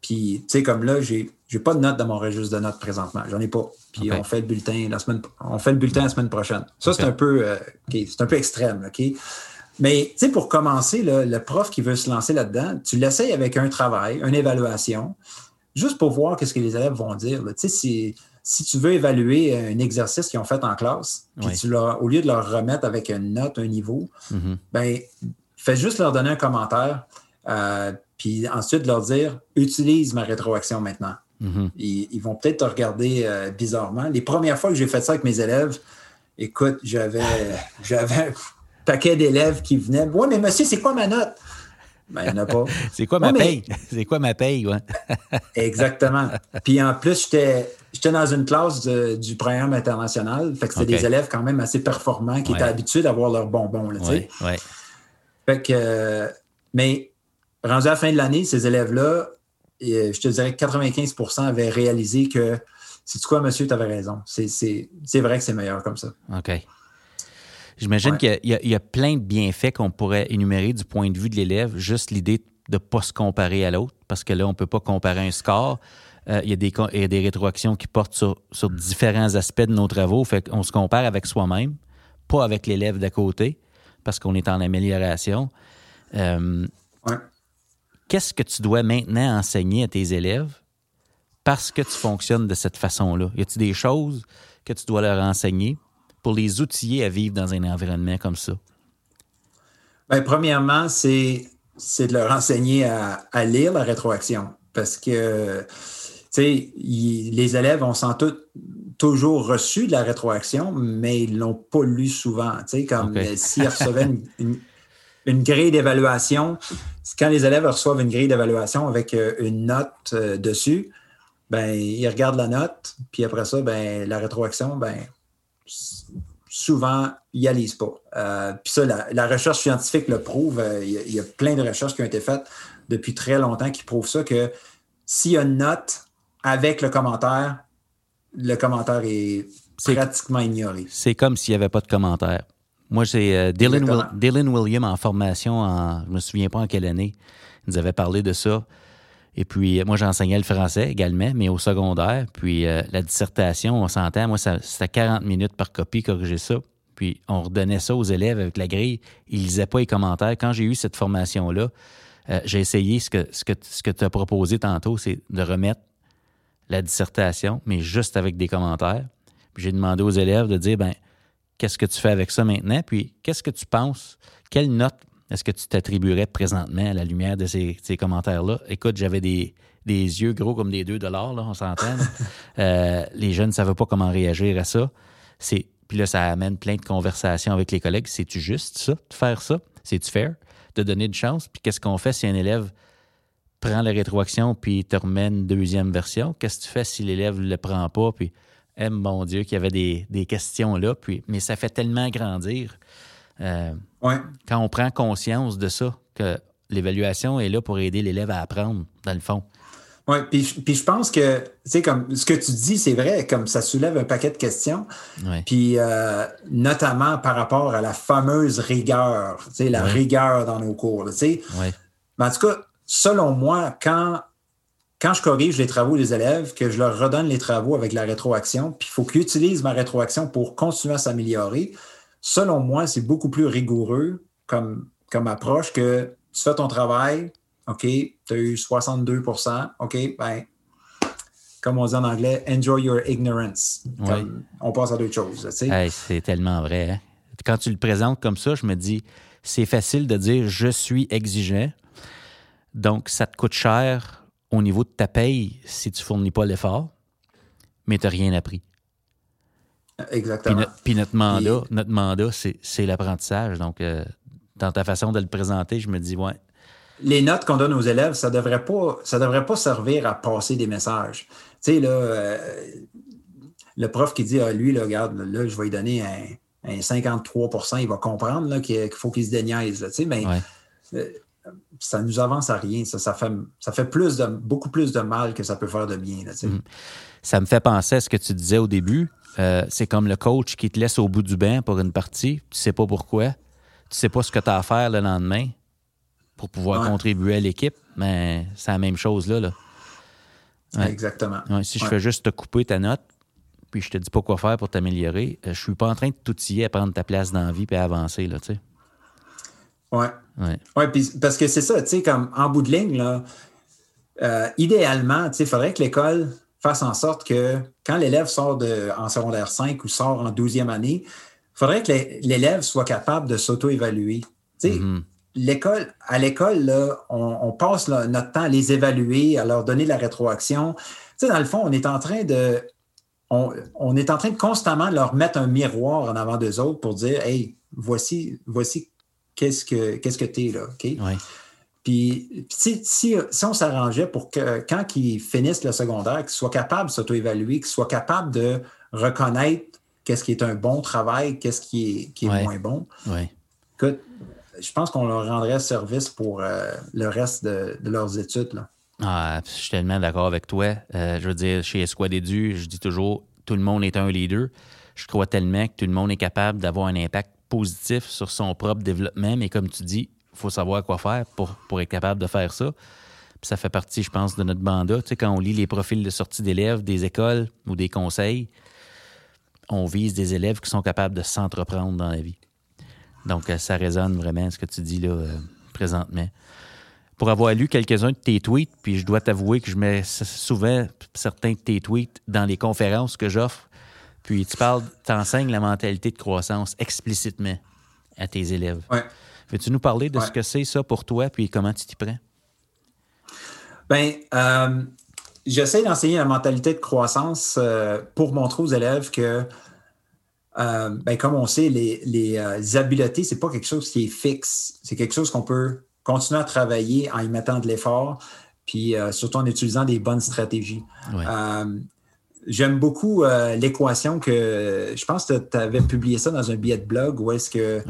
puis, tu sais, comme là, j'ai n'ai pas de notes dans mon registre de notes présentement. J'en ai pas. Puis on fait le bulletin la semaine on fait le bulletin la semaine prochaine. Ça, c'est un peu c'est un peu extrême, OK? Mais tu sais, pour commencer, le prof qui veut se lancer là-dedans, tu l'essayes avec un travail, une évaluation, juste pour voir qu'est-ce que les élèves vont dire. Tu sais, si, si, tu veux évaluer un exercice qu'ils ont fait en classe, puis tu leur, au lieu de leur remettre avec une note, un niveau, mm-hmm. ben, fais juste leur donner un commentaire, euh, puis ensuite leur dire utilise ma rétroaction maintenant. Mm-hmm. ils, vont peut-être te regarder euh, bizarrement. Les premières fois que j'ai fait ça avec mes élèves, écoute, j'avais, [laughs] j'avais paquet d'élèves qui venaient. Oui, mais monsieur, c'est quoi ma note? Ben, il n'y en a pas. [laughs] c'est quoi ma paye? [laughs] C'est quoi ma paye, ouais? [laughs] Exactement. Puis en plus, j'étais dans une classe du programme international. Fait que c'était des élèves quand même assez performants qui étaient habitués d'avoir leurs bonbons, tu sais. Ouais. Fait que, mais rendu à la fin de l'année, ces élèves-là, je te dirais que 95% avaient réalisé que, c'est quoi, monsieur, tu avais raison. C'est vrai que c'est meilleur comme ça. OK. J'imagine qu'il y, a plein de bienfaits qu'on pourrait énumérer du point de vue de l'élève, juste l'idée de ne pas se comparer à l'autre, parce que là, on ne peut pas comparer un score. Euh, il, y a des, des rétroactions qui portent sur, différents aspects de nos travaux. Fait qu'on se compare avec soi-même, pas avec l'élève d'à côté, parce qu'on est en amélioration. Euh, qu'est-ce que tu dois maintenant enseigner à tes élèves parce que tu fonctionnes de cette façon-là? Y a-t-il des choses que tu dois leur enseigner pour les outiller à vivre dans un environnement comme ça? Bien, premièrement, c'est, de leur enseigner à, à lire la rétroaction parce que sais, les élèves, on sent toujours reçu de la rétroaction, mais ils ne l'ont pas lu souvent. Tu sais, comme [laughs] s'ils recevaient une, grille d'évaluation, quand les élèves reçoivent une grille d'évaluation avec euh, une note euh, dessus, ben, ils regardent la note, puis après ça, ben, la rétroaction, ben, souvent, ils n'y lisent pas. puis ça, la, recherche scientifique le prouve. Il y, y, a plein de recherches qui ont été faites depuis très longtemps qui prouvent ça, que s'il y a une note avec le commentaire, le commentaire est, pratiquement ignoré. C'est comme s'il n'y avait pas de commentaire. Moi, c'est euh, Dylan, William en formation, en, je ne me souviens pas en quelle année, il nous avait parlé de ça. Et puis, moi, j'enseignais le français également, mais au secondaire. Puis, euh, la dissertation, on s'entend, moi, c'était 40 minutes par copie, corriger ça. Puis, on redonnait ça aux élèves avec la grille. Ils lisaient pas les commentaires. Quand j'ai eu cette formation-là, euh, j'ai essayé ce que, ce que, ce que tu as proposé tantôt, c'est de remettre la dissertation, mais juste avec des commentaires. Puis j'ai demandé aux élèves de dire, ben, qu'est-ce que tu fais avec ça maintenant? Puis qu'est-ce que tu penses? Quelle note est-ce que tu t'attribuerais présentement à la lumière de ces, commentaires-là? Écoute, j'avais des, yeux gros comme des 2 dollars, là, on s'entend. [laughs] Euh, les jeunes ne savaient pas comment réagir à ça. C'est, puis là, ça amène plein de conversations avec les collègues. C'est-tu juste ça, de faire ça? C'est-tu fair? De donner une chance? Puis qu'est-ce qu'on fait si un élève prends la rétroaction puis te remet une deuxième version? Qu'est-ce que tu fais si l'élève ne le prend pas? Puis, eh, mon Dieu, qu'il y avait des, questions là. Puis, mais ça fait tellement grandir. Euh, quand on prend conscience de ça, que l'évaluation est là pour aider l'élève à apprendre, dans le fond. Oui, puis, je pense que, tu sais, comme ce que tu dis, c'est vrai, comme ça soulève un paquet de questions. Puis, euh, notamment par rapport à la fameuse rigueur, tu sais, la rigueur dans nos cours, tu sais. Mais en tout cas, selon moi, quand, quand je corrige les travaux des élèves, que je leur redonne les travaux avec la rétroaction, puis il faut qu'ils utilisent ma rétroaction pour continuer à s'améliorer, selon moi, c'est beaucoup plus rigoureux comme, comme approche que tu fais ton travail, OK, tu as eu 62% OK, ben, comme on dit en anglais, enjoy your ignorance. on passe à d'autres choses. c'est tellement vrai. Hein. Quand tu le présentes comme ça, je me dis, c'est facile de dire je suis exigeant, donc, ça te coûte cher au niveau de ta paye si tu ne fournis pas l'effort, mais tu n'as rien appris. Exactement. Puis, notre mandat, notre mandat c'est l'apprentissage. Donc, euh, dans ta façon de le présenter, je me dis, ouais. Les notes qu'on donne aux élèves, ça ne devrait, pas, devrait pas servir à passer des messages. Tu sais, là, euh, le prof qui dit, ah, lui, là, regarde, là, je vais lui donner un, 53% il va comprendre qu'il faut qu'il se déniaise. tu sais, mais euh, ça nous avance à rien. Ça, ça fait, ça fait plus de, beaucoup plus de mal que ça peut faire de bien. Mm. Ça me fait penser à ce que tu disais au début. Euh, c'est comme le coach qui te laisse au bout du bain pour une partie. Tu sais pas pourquoi. Tu sais pas ce que tu as à faire le lendemain pour pouvoir contribuer à l'équipe. Mais c'est la même chose là. Exactement. si je fais juste te couper ta note, puis je te dis pas quoi faire pour t'améliorer, euh, je suis pas en train de t'outiller à prendre ta place dans la vie et à avancer. Là, tu sais. Ouais. Ouais. parce que c'est ça, tu sais, comme en bout de ligne, là, euh, idéalement, tu sais, il faudrait que l'école fasse en sorte que quand l'élève sort de, en secondaire 5 ou sort en 12e année, il faudrait que l'élève soit capable de s'auto-évaluer. Tu sais, mm-hmm. l'école, à l'école, on, passe notre temps à les évaluer, à leur donner la rétroaction. Tu sais, dans le fond, on est en train de on, on, est en train de constamment leur mettre un miroir en avant d'eux autres pour dire Hey, voici, voici qu'est-ce que qu'est-ce que tu es là? Puis, si, si, on s'arrangeait pour que quand ils finissent le secondaire, qu'ils soient capables de s'auto-évaluer, qu'ils soient capables de reconnaître qu'est-ce qui est un bon travail, qu'est-ce qui est, qui est moins bon. Écoute, je pense qu'on leur rendrait service pour euh, le reste de, leurs études. Là. Ah, je suis tellement d'accord avec toi. Euh, je veux dire, chez Esquad Edu, je dis toujours, tout le monde est un leader. Je crois tellement que tout le monde est capable d'avoir un impact positif sur son propre développement, mais comme tu dis, faut savoir quoi faire pour, pour être capable de faire ça. Puis ça fait partie, je pense, de notre mandat. Tu sais, quand on lit les profils de sortie d'élèves des écoles ou des conseils, on vise des élèves qui sont capables de s'entreprendre dans la vie. Donc, euh, ça résonne vraiment ce que tu dis là euh, présentement. Pour avoir lu quelques-uns de tes tweets, puis je dois t'avouer que je mets souvent certains de tes tweets dans les conférences que j'offre. Puis tu parles, tu enseignes la mentalité de croissance explicitement à tes élèves. Ouais. Veux-tu nous parler de ce que c'est ça pour toi, puis comment tu t'y prends? Bien, euh, j'essaie d'enseigner la mentalité de croissance euh, pour montrer aux élèves que, euh, ben, comme on sait, les, les, les habiletés, ce n'est pas quelque chose qui est fixe. C'est quelque chose qu'on peut continuer à travailler en y mettant de l'effort, puis surtout en utilisant des bonnes stratégies. J'aime beaucoup l'équation que je pense que tu avais publié ça dans un billet de blog où est-ce que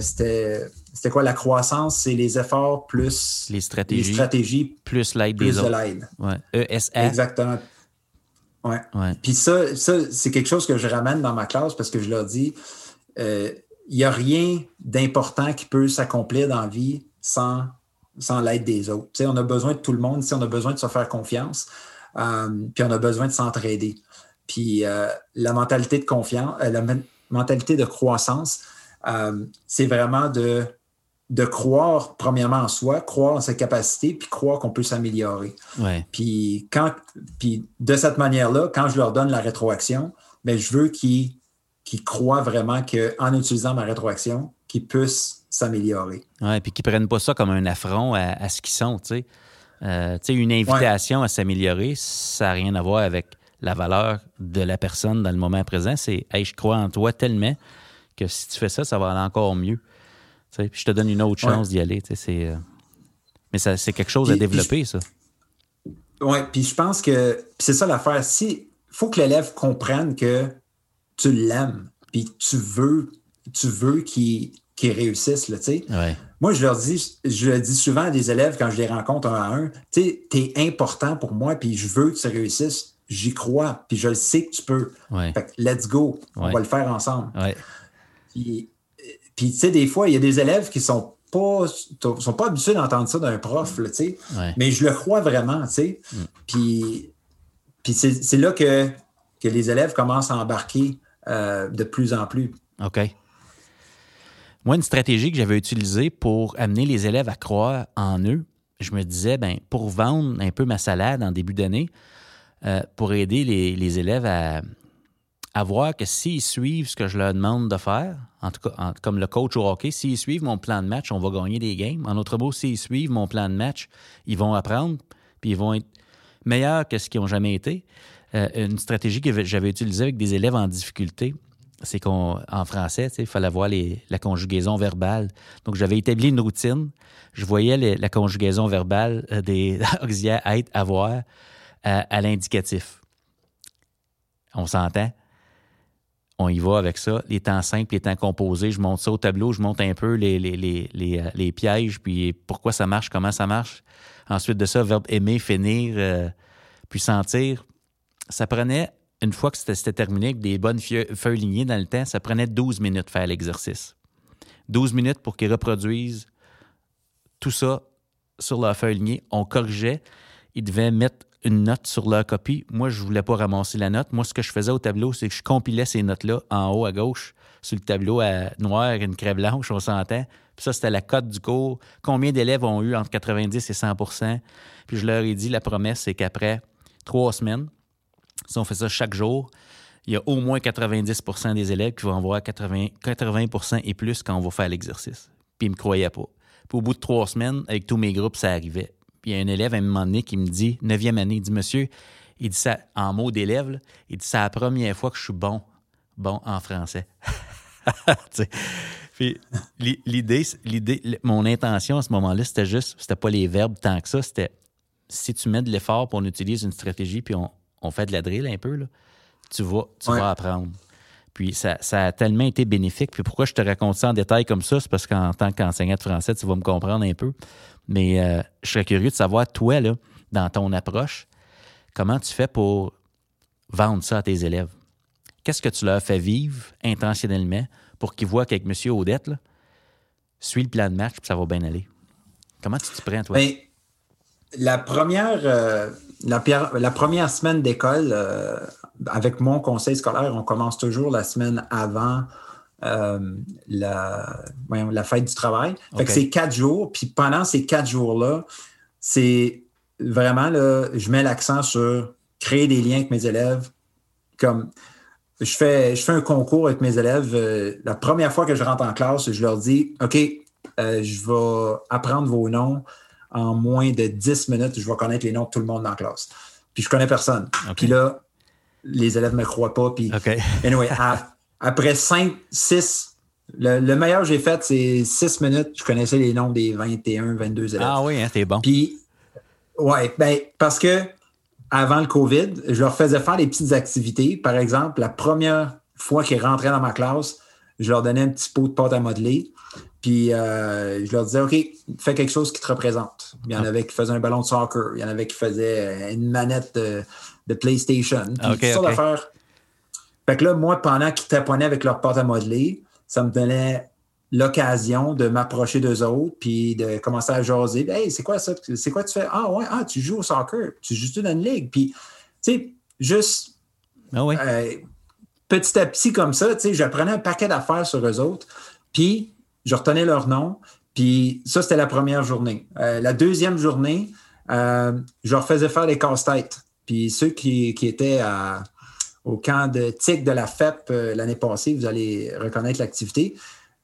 c'était c'était quoi la croissance? C'est les efforts plus les stratégies, stratégies plus l'aide des autres. de l'aide. Ouais. ESA. Exactement. Ouais. ouais. Puis ça, ça c'est quelque chose que je ramène dans ma classe parce que je leur dis, euh, il n'y a rien d'important qui peut s'accomplir dans la vie sans, sans l'aide des autres. On a besoin de tout le monde, si on a besoin de se faire confiance, euh, puis on a besoin de s'entraider. Puis euh, la mentalité de confiance, euh, la mentalité de croissance, euh, c'est vraiment de de croire premièrement en soi, croire en ses capacités, puis croire qu'on peut s'améliorer. Ouais. Puis, quand, puis de cette manière-là, quand je leur donne la rétroaction, bien, je veux qu'ils croient vraiment qu'en utilisant ma rétroaction, qu'ils puissent s'améliorer. Oui, puis qu'ils ne prennent pas ça comme un affront à, à ce qu'ils sont. Tu sais. Euh, une invitation à s'améliorer, ça n'a rien à voir avec la valeur de la personne dans le moment présent. C'est Hey, je crois en toi tellement que si tu fais ça, ça va aller encore mieux. Puis je te donne une autre chance Ouais. d'y aller. C'est, euh, Mais ça, c'est quelque chose à puis développer, ça. Oui, puis je pense que c'est ça l'affaire. Si faut que l'élève comprenne que tu l'aimes, puis tu veux, tu veux qu'il qu'il réussisse, là, tu sais. Ouais. Moi, je leur dis, je le dis souvent à des élèves quand je les rencontre un à un, tu sais, t'es important pour moi, puis je veux que tu réussisses. J'y crois, puis je le sais que tu peux. Ouais. Fait que let's go, on va le faire ensemble. Ouais. Puis, puis, tu sais, des fois, il y a des élèves qui sont pas, sont pas habitués d'entendre ça d'un prof, là, tu sais. Ouais. Mais je le crois vraiment, tu sais. Mm. Puis, puis c'est c'est là que, que les élèves commencent à embarquer euh, de plus en plus. OK. Moi, une stratégie que j'avais utilisée pour amener les élèves à croire en eux, je me disais, ben, pour vendre un peu ma salade en début d'année, euh, pour aider les, les élèves à, à voir que s'ils suivent ce que je leur demande de faire, en tout cas, comme le coach au hockey, s'ils suivent mon plan de match, on va gagner des games. En autre mot, s'ils suivent mon plan de match, ils vont apprendre, puis ils vont être meilleurs que ce qu'ils ont jamais été. Euh, une stratégie que j'avais utilisée avec des élèves en difficulté, c'est qu'en français, il fallait voir la conjugaison verbale. Donc, j'avais établi une routine. Je voyais la conjugaison verbale euh, des [laughs] auxiliaires être, avoir à, à l'indicatif. On s'entend? On y va avec ça. Les temps simples, les temps composés, je monte ça au tableau, je monte un peu les, les, les, euh, pièges, puis pourquoi ça marche, comment ça marche. Ensuite de ça, verbe aimer, finir, euh, puis sentir. Ça prenait, une fois que c'était terminé, des bonnes feuilles, feuilles lignées dans le temps, ça prenait 12 minutes faire l'exercice. 12 minutes pour qu'ils reproduisent tout ça sur leur feuille lignée. On corrigeait. Ils devaient mettre une note sur leur copie. Moi, je voulais pas ramasser la note. Moi, ce que je faisais au tableau, c'est que je compilais ces notes-là en haut à gauche sur le tableau à noir une craie blanche, on s'entend. Puis ça, c'était la cote du cours. Combien d'élèves ont eu entre 90 et 100% Puis je leur ai dit, la promesse, c'est qu'après trois semaines, si on fait ça chaque jour, il y a au moins 90% des élèves qui vont avoir 80, 80% et plus quand on va faire l'exercice. Puis ils me croyaient pas. Puis au bout de trois semaines, avec tous mes groupes, ça arrivait. Puis il y a un élève à un moment donné qui me dit, neuvième année, il dit, monsieur, il dit ça en mots d'élève, là, il dit, c'est la première fois que je suis bon, bon en français. [laughs] Puis l'i- l'idée, l'idée, mon intention à ce moment-là, c'était juste, c'était pas les verbes tant que ça, c'était si tu mets de l'effort puis on utilise une stratégie puis on, on fait de la drill un peu, là, tu vas, tu Ouais. vas apprendre. Puis ça, a tellement été bénéfique. Puis pourquoi je te raconte ça en détail comme ça, c'est parce qu'en tant qu'enseignant de français, tu vas me comprendre un peu. Mais euh, je serais curieux de savoir, toi, là, dans ton approche, comment tu fais pour vendre ça à tes élèves? qu'est-ce que tu leur fais vivre intentionnellement pour qu'ils voient qu'avec M. Odette, là, suis le plan de match, puis ça va bien aller? Comment tu t'y prends, toi? Ben, la première, euh, la, première semaine d'école, euh, avec mon conseil scolaire, on commence toujours la semaine avant euh, la, la, fête du travail. Fait que c'est quatre jours. Puis pendant ces quatre jours-là, c'est vraiment, là, je mets l'accent sur créer des liens avec mes élèves. Comme je fais, je fais un concours avec mes élèves. la première fois que je rentre en classe, je leur dis OK, je vais apprendre vos noms en moins de 10 minutes, je vais connaître les noms de tout le monde dans la classe. Puis je connais personne. Puis là, les élèves ne me croient pas. Puis, [laughs] anyway, après 5, 6, le, meilleur que j'ai fait, c'est 6 minutes. Je connaissais les noms des 21, 22 élèves. Ah oui, hein, t'es bon. Puis, ouais, ben, parce que avant le COVID, je leur faisais faire des petites activités. Par exemple, la première fois qu'ils rentraient dans ma classe, je leur donnais un petit pot de pâte à modeler. Puis euh, je leur disais, OK, fais quelque chose qui te représente. Il y en ah. avait qui faisaient un ballon de soccer, il y en avait qui faisaient une manette de, PlayStation. Puis ça Fait que là, moi, pendant qu'ils taponnaient avec leur pâte à modeler, ça me donnait l'occasion de m'approcher d'eux autres, puis de commencer à jaser. Hey, c'est quoi ça? C'est quoi tu fais? Ah ouais, ah, tu joues au soccer, tu joues dans une ligue. Puis, tu sais, juste ah euh, petit à petit comme ça, tu sais, j'apprenais un paquet d'affaires sur eux autres. Puis, je retenais leur nom. Puis ça, c'était la première journée. Euh, la deuxième journée, euh, je leur faisais faire des casse-têtes. Puis ceux qui, étaient au camp de TIC de la FEP euh, l'année passée, vous allez reconnaître l'activité.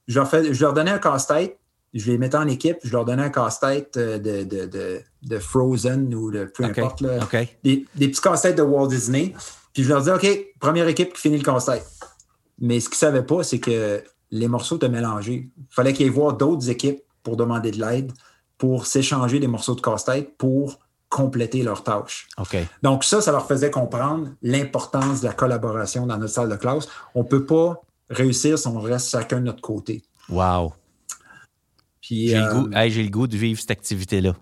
Je leur, je leur donnais un casse-tête, je les mettais en équipe, je leur donnais un casse-tête de, de, Frozen ou de peu importe. Là, des, des, petits casse-têtes de Walt Disney. Puis je leur disais, OK, première équipe qui finit le casse-tête. Mais ce qu'ils ne savaient pas, c'est que les morceaux étaient mélangés. Il fallait qu'il y ait voir d'autres équipes pour demander de l'aide, pour s'échanger des morceaux de casse-tête pour compléter leurs tâches. Donc, ça, ça leur faisait comprendre l'importance de la collaboration dans notre salle de classe. On ne peut pas réussir si on reste chacun de notre côté. Wow. J'ai le, goût, euh, le goût de vivre cette activité-là.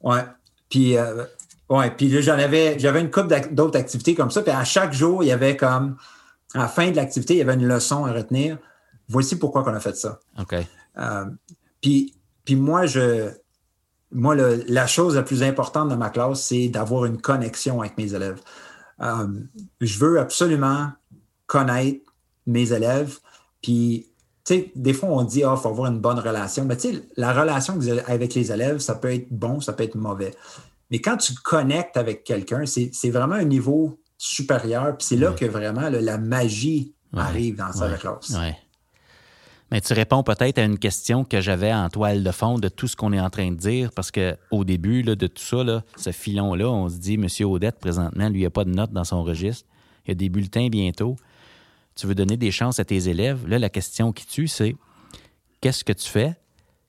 Ouais. Puis, euh, ouais. Puis j'en avais, j'avais une couple d'autres activités comme ça. Puis à chaque jour, il y avait comme à la fin de l'activité, il y avait une leçon à retenir. Voici pourquoi on a fait ça. OK. Euh, puis, puis moi, je, moi la chose la plus importante dans ma classe, c'est d'avoir une connexion avec mes élèves. Euh, je veux absolument connaître mes élèves. Puis, tu sais, des fois, on dit, ah, il faut avoir une bonne relation. Mais tu sais, la relation avec les élèves, ça peut être bon, ça peut être mauvais. Mais quand tu connectes avec quelqu'un, c'est vraiment un niveau supérieur. Puis c'est là que vraiment la magie arrive dans sa classe. Mais tu réponds peut-être à une question que j'avais en toile de fond de tout ce qu'on est en train de dire, parce qu'au début là, de tout ça, là, ce filon-là, on se dit, M. Odette, présentement, lui, il n'y a pas de notes dans son registre. Il y a des bulletins bientôt. Tu veux donner des chances à tes élèves? Là, la question qui tue, c'est qu'est-ce que tu fais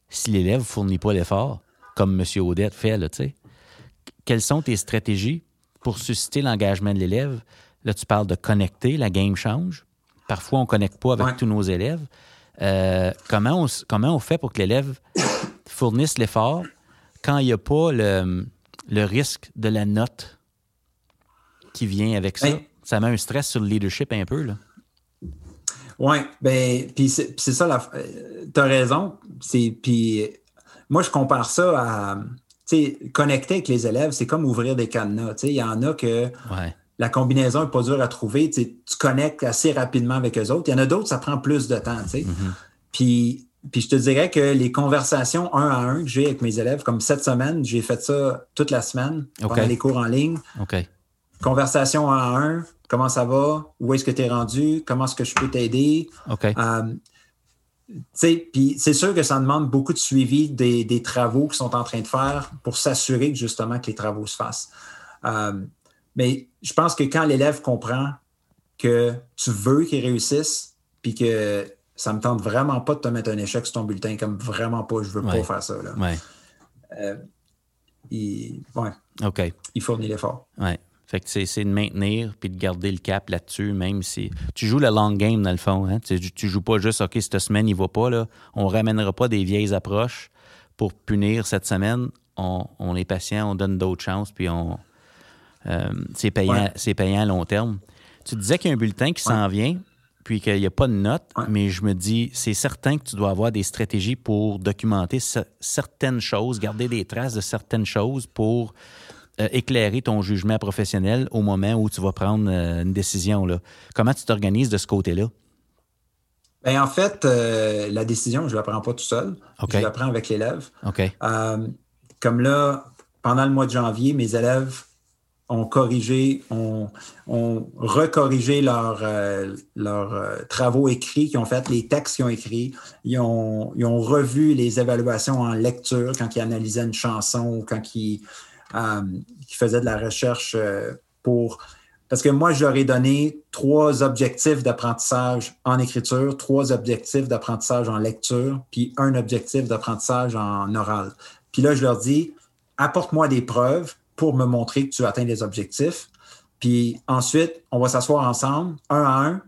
si l'élève ne fournit pas l'effort, comme M. Odette fait, là, tu sais? Quelles sont tes stratégies pour susciter l'engagement de l'élève, là, tu parles de connecter, la game change. Parfois, on ne connecte pas avec tous nos élèves. Euh, comment, on, comment on fait pour que l'élève fournisse l'effort quand il n'y a pas le, risque de la note qui vient avec ça? Ça met un stress sur le leadership un peu, là. Oui, ben, puis c'est ça, tu as raison. Puis moi, je compare ça à connecter avec les élèves, c'est comme ouvrir des cadenas. Il y en a que la combinaison n'est pas dure à trouver. Tu connectes assez rapidement avec eux autres. Il y en a d'autres, ça prend plus de temps. Mm-hmm. Puis, puis je te dirais que les conversations un à un que j'ai avec mes élèves, comme cette semaine, j'ai fait ça toute la semaine pendant les cours en ligne. Conversation un à un, comment ça va? Où est-ce que tu es rendu? Comment est-ce que je peux t'aider? Euh, puis c'est sûr que ça demande beaucoup de suivi des, travaux qu'ils sont en train de faire pour s'assurer justement que les travaux se fassent. Euh, mais je pense que quand l'élève comprend que tu veux qu'il réussisse, puis que ça me tente vraiment pas de te mettre un échec sur ton bulletin, comme vraiment pas, je veux pas faire ça. Là. Euh, il, il fournit l'effort. Ouais. Fait que c'est de maintenir puis de garder le cap là-dessus, même si tu joues le long game dans le fond. Hein? Tu, tu joues pas juste OK, cette semaine, il va pas. Là. On ramènera pas des vieilles approches pour punir cette semaine. On, est patient, on donne d'autres chances, puis on euh, c'est payant, payant à long terme. Tu disais qu'il y a un bulletin qui s'en vient, puis qu'il n'y a pas de note, mais je me dis, c'est certain que tu dois avoir des stratégies pour documenter certaines choses, garder des traces de certaines choses pour euh, éclairer ton jugement professionnel au moment où tu vas prendre euh, une décision. Là. Comment tu t'organises de ce côté-là? Bien, en fait, la décision, je ne la prends pas tout seul. Je la prends avec l'élève. comme là, pendant le mois de janvier, mes élèves ont corrigé, ont, recorrigé leurs travaux écrits qu'ils ont fait, les textes qu'ils ont écrits. Ils ont, ils revu les évaluations en lecture quand ils analysaient une chanson ou quand ils, euh, qui faisait de la recherche euh, pour... Parce que moi, je leur ai donné trois objectifs d'apprentissage en écriture, trois objectifs d'apprentissage en lecture, puis un objectif d'apprentissage en oral. Puis là, je leur dis, apporte-moi des preuves pour me montrer que tu atteins les objectifs. Puis ensuite, on va s'asseoir ensemble, un à un.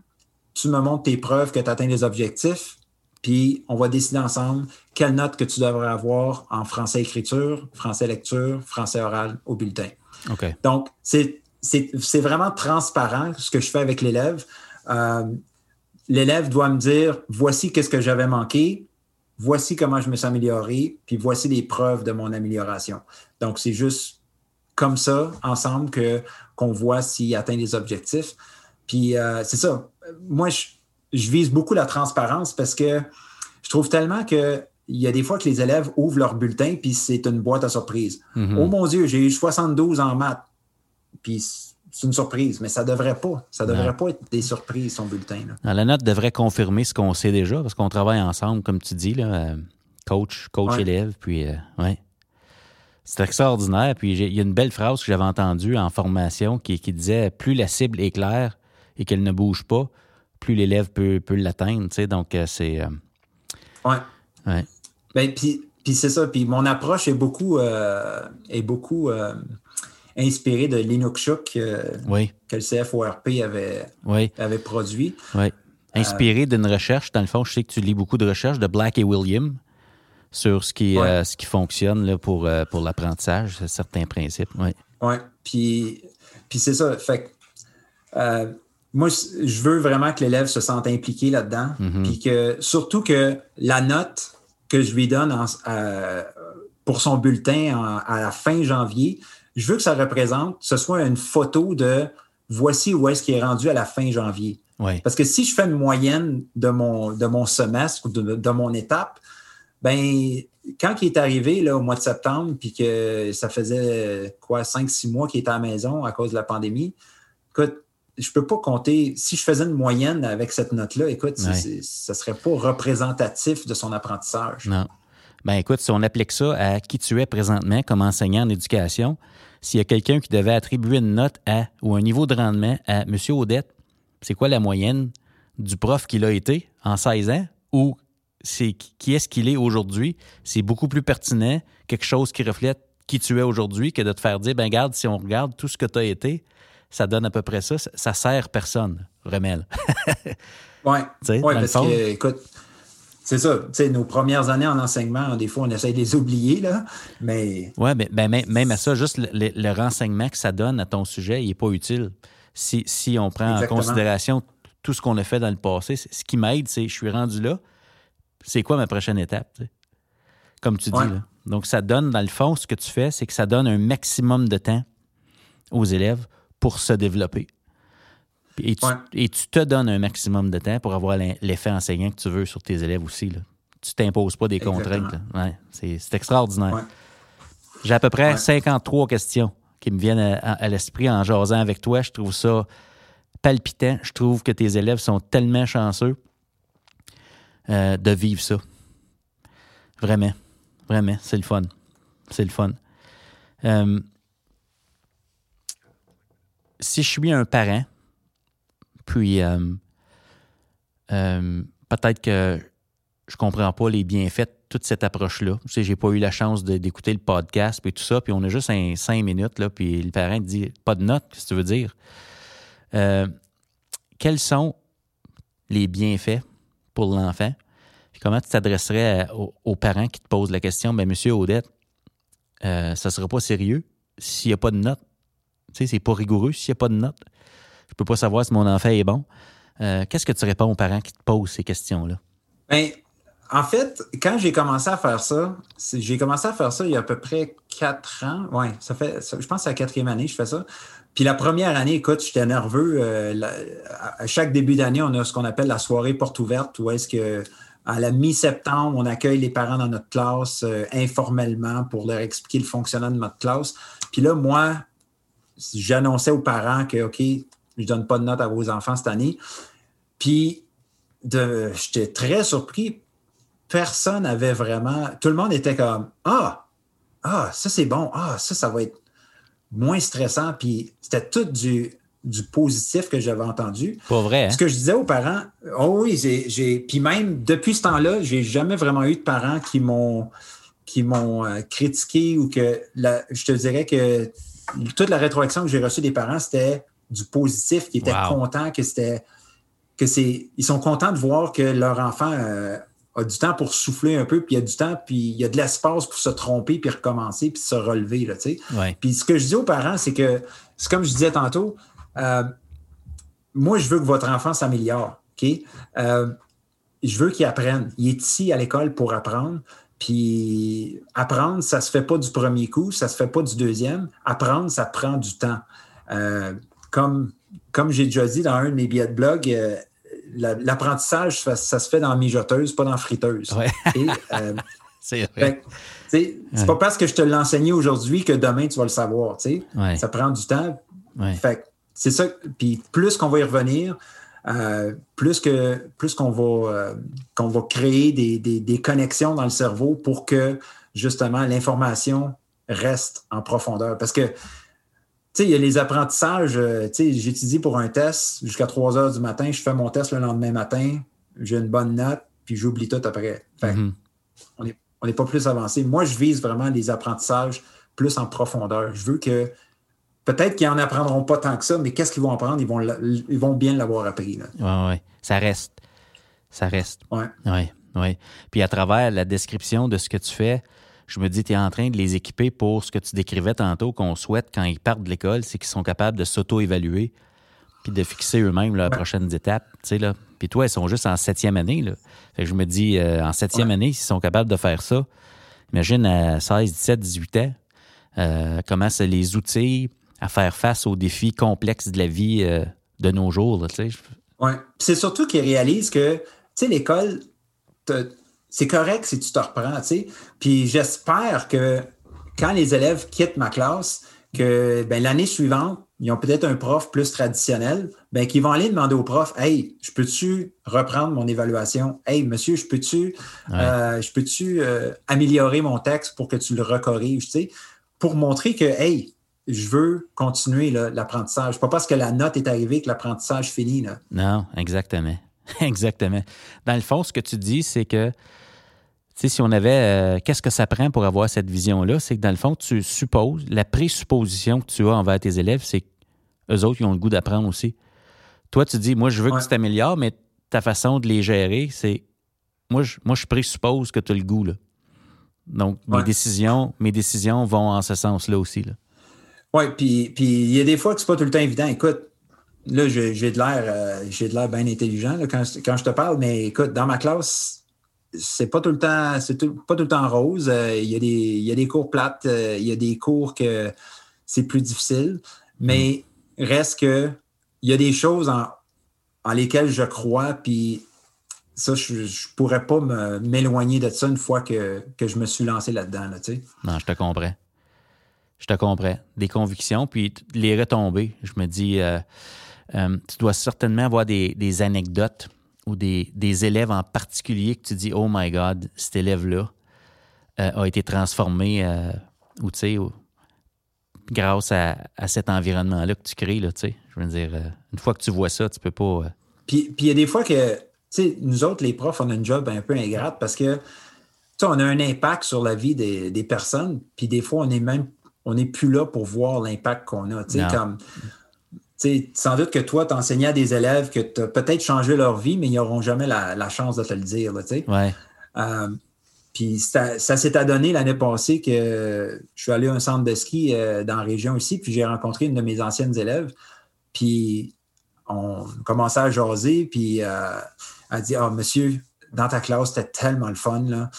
Tu me montres tes preuves que tu atteins les objectifs puis on va décider ensemble quelle note que tu devrais avoir en français écriture, français lecture, français oral au bulletin. Donc, c'est vraiment transparent ce que je fais avec l'élève. Euh, l'élève doit me dire voici qu'est-ce que j'avais manqué, voici comment je me suis amélioré, puis voici les preuves de mon amélioration. Donc, c'est juste comme ça, ensemble, que qu'on voit s'il atteint les objectifs. Puis, euh, c'est ça. Moi, je, je vise beaucoup la transparence parce que je trouve tellement que il y a des fois que les élèves ouvrent leur bulletin puis c'est une boîte à surprise. Mhm. Oh mon Dieu, j'ai eu 72 en maths. Puis c'est une surprise, mais ça devrait pas. Ça devrait pas être des surprises, son bulletin. La note devrait confirmer ce qu'on sait déjà parce qu'on travaille ensemble, comme tu dis, là, euh, coach, coach élève, puis euh, ouais. C'est extraordinaire. Puis il y a une belle phrase que j'avais entendue en formation qui, qui disait plus la cible est claire et qu'elle ne bouge pas, plus l'élève peut, peut l'atteindre. Donc, euh, c'est. Euh, ouais. ouais. Ben, puis, c'est ça. Puis mon approche est beaucoup, euh, est beaucoup inspirée de l'Inukshuk oui. que le CFORP avait, avait produit. Oui. Inspiré d'une recherche, dans le fond, je sais que tu lis beaucoup de recherches de Black et William sur ce qui, ce qui fonctionne là, pour, pour l'apprentissage, certains principes. Oui. Puis, puis c'est ça. Fait moi, je veux vraiment que l'élève se sente impliqué là-dedans. Mhm. Puis que, surtout que la note que je lui donne euh, pour son bulletin à la fin janvier, je veux que ça représente, ce soit une photo de voici où est-ce qu'il est rendu à la fin janvier. Parce que si je fais une moyenne de mon, de mon semestre ou de, mon étape, ben quand il est arrivé là, au mois de septembre, puis que ça faisait quoi, cinq, six mois qu'il était à la maison à cause de la pandémie, écoute, je peux pas compter. Si je faisais une moyenne avec cette note-là, écoute, ça ne serait pas représentatif de son apprentissage. Non. Ben écoute, si on applique ça à qui tu es présentement comme enseignant en éducation, s'il y a quelqu'un qui devait attribuer une note à ou un niveau de rendement à M. Odette, c'est quoi la moyenne du prof qu'il a été en 16 ans ou c'est qui est-ce qu'il est aujourd'hui? C'est beaucoup plus pertinent, quelque chose qui reflète qui tu es aujourd'hui que de te faire dire, ben garde, si on regarde tout ce que tu as été, ça donne à peu près ça. Ça sert personne, remel. oui, [laughs] ouais, parce que, écoute, c'est ça. nos premières années en enseignement, des fois, on essaie de les oublier, là, mais... Oui, mais ben, même à ça, juste le, renseignement que ça donne à ton sujet, il n'est pas utile. Si, si on prend en considération tout ce qu'on a fait dans le passé, ce qui m'aide, c'est je suis rendu là, c'est quoi ma prochaine étape? Comme tu dis. Là. Donc, ça donne, dans le fond, ce que tu fais, c'est que ça donne un maximum de temps aux élèves pour se développer. Et tu, te donnes un maximum de temps pour avoir l'effet enseignant que tu veux sur tes élèves aussi. Là. Tu t'imposes pas des contraintes. Ouais, c'est extraordinaire. J'ai à peu près 53 questions qui me viennent à, l'esprit en jasant avec toi. Je trouve ça palpitant. Je trouve que tes élèves sont tellement chanceux euh, de vivre ça. Vraiment. Vraiment. C'est le fun. C'est le fun. Euh, si je suis un parent, puis euh, peut-être que je comprends pas les bienfaits de toute cette approche-là. Tu sais, j'ai pas eu la chance d'écouter le podcast et tout ça, puis on a juste un, cinq minutes, là, puis le parent dit pas de notes, qu'est-ce que tu veux dire? Quels sont les bienfaits pour l'enfant? comment tu t'adresserais aux, parents qui te posent la question, ben monsieur Odette, ça sera pas sérieux s'il n'y a pas de notes? Tu sais, c'est pas rigoureux s'il n'y a pas de notes. peux pas savoir si mon enfant est bon. Euh, qu'est-ce que tu réponds aux parents qui te posent ces questions-là? Bien, en fait, quand j'ai commencé à faire ça, j'ai commencé à faire ça il y a à peu près quatre ans. Oui, ça fait, je pense que c'est la quatrième année que je fais ça. Puis la première année, écoute, j'étais nerveux. Euh, à chaque début d'année, on a ce qu'on appelle la soirée porte ouverte, où est-ce que à la mi-septembre, on accueille les parents dans notre classe euh, informellement pour leur expliquer le fonctionnement de notre classe. Puis là, moi, j'annonçais aux parents que, OK, je ne donne pas de notes à vos enfants cette année. Puis j'étais très surpris. Personne n'avait vraiment. Tout le monde était comme Ah, ah, ça c'est bon. Ah, ça, ça va être moins stressant. Puis c'était tout du, du positif que j'avais entendu. Pas vrai. Hein? Ce que je disais aux parents, oh oui, j'ai. Puis même depuis ce temps-là, j'ai jamais vraiment eu de parents qui m'ont qui m'ont euh, critiqué ou que je te dirais que toute la rétroaction que j'ai reçue des parents, c'était du positif, qui étaient contents, que c'était que c'est. Ils sont contents de voir que leur enfant euh, a du temps pour souffler un peu, puis il y a du temps, puis il y a de l'espace pour se tromper, puis recommencer, puis se relever. Là, Puis ce que je dis aux parents, c'est que, c'est comme je disais tantôt, euh, moi, je veux que votre enfant s'améliore. Euh, je veux qu'il apprenne. Il est ici à l'école pour apprendre. Puis apprendre, ça ne se fait pas du premier coup, ça ne se fait pas du deuxième. Apprendre, ça prend du temps. Euh, comme comme j'ai déjà dit dans un de mes billets de blog, l'apprentissage, ça, se fait dans mijoteuse, pas dans friteuse. [laughs] c'est vrai. C'est pas parce que je te l'ai enseigné aujourd'hui que demain tu vas le savoir. Ça prend du temps. Fait c'est ça. Puis plus qu'on va y revenir, euh, plus que plus qu'on va euh, qu'on va créer des, connexions dans le cerveau pour que justement l'information reste en profondeur. Parce que sais, il y a les apprentissages. Euh, tu sais, j'étudie pour un test jusqu'à 3 heures du matin. Je fais mon test le lendemain matin. J'ai une bonne note, puis j'oublie tout après. Mm-hmm. On n'est pas plus avancé. Moi, je vise vraiment les apprentissages plus en profondeur. Je veux que Peut-être qu'ils n'en apprendront pas tant que ça, mais qu'est-ce qu'ils vont apprendre? Ils vont, ils vont bien l'avoir appris. Oui, oui. Ça reste. Ça reste. Oui. Oui, oui. Puis à travers la description de ce que tu fais, je me dis, tu es en train de les équiper pour ce que tu décrivais tantôt, qu'on souhaite quand ils partent de l'école, c'est qu'ils sont capables de s'auto-évaluer puis de fixer eux-mêmes leurs prochaines étapes. Là. Puis toi, ils sont juste en septième année. Là. Fait que je me dis, euh, en septième année, s'ils sont capables de faire ça, imagine à 16, 17, 18 ans, euh, comment c'est les outils, à faire face aux défis complexes de la vie euh, de nos jours. Oui. C'est surtout qu'ils réalisent que l'école, c'est correct si tu te reprends. Puis j'espère que quand les élèves quittent ma classe, que ben, l'année suivante, ils ont peut-être un prof plus traditionnel, ben, qui vont aller demander au prof Hey, je peux-tu reprendre mon évaluation? Hey, monsieur, je peux-tu euh, je peux-tu euh, améliorer mon texte pour que tu le recorriges? Pour montrer que, hey, je veux continuer l'apprentissage. Pas parce que la note est arrivée que l'apprentissage finit. Là. Non, exactement. [laughs] exactement. Dans le fond, ce que tu dis, c'est que si on avait. Euh, qu'est-ce que ça prend pour avoir cette vision-là? C'est que dans le fond, tu supposes, la présupposition que tu as envers tes élèves, c'est qu'eux autres, ils ont le goût d'apprendre aussi. Toi, tu dis, moi, je veux que tu t'améliores, mais ta façon de les gérer, c'est. Moi je, moi, je présuppose que tu as le goût. Là. Donc, mes, décisions, mes décisions vont en ce sens-là aussi. Là. Oui, puis il y a des fois que c'est pas tout le temps évident. Écoute, là, j'ai de l'air euh, j'ai de l'air bien intelligent quand, je te parle, mais écoute, dans ma classe, c'est pas tout le temps, c'est pas tout le temps rose. Euh, il y, a des, y a des cours plates, euh, il y a des cours que c'est plus difficile, mais reste que il y a des choses en, en lesquelles je crois, puis ça, je ne pourrais pas m'éloigner de ça une fois que, que, je me suis lancé là-dedans. Là, non, je te comprends. Je te comprends. Des convictions, puis les retombées. Je me dis, euh, euh, tu dois certainement avoir des, anecdotes ou des, élèves en particulier que tu dis, oh my God, cet élève-là euh, a été transformé, ou tu sais, grâce à, cet environnement-là que tu crées, là, tu sais. Je veux dire, une fois que tu vois ça, tu peux pas. Puis il y a des fois que, tu sais, nous autres, les profs, on a une job un peu ingrate parce que, on a un impact sur la vie des, des personnes, puis des fois, on est même on n'est plus là pour voir l'impact qu'on a. Comme, sans doute que toi, tu enseignais à des élèves que tu as peut-être changé leur vie, mais ils n'auront jamais la, chance de te le dire. Euh, puis ça, s'est adonné l'année passée que je suis allé à un centre de ski euh, dans la région aussi, puis j'ai rencontré une de mes anciennes élèves. Puis on commençait à jaser, puis euh, elle dit Ah, oh, monsieur, dans ta classe, c'était tellement le fun. Là.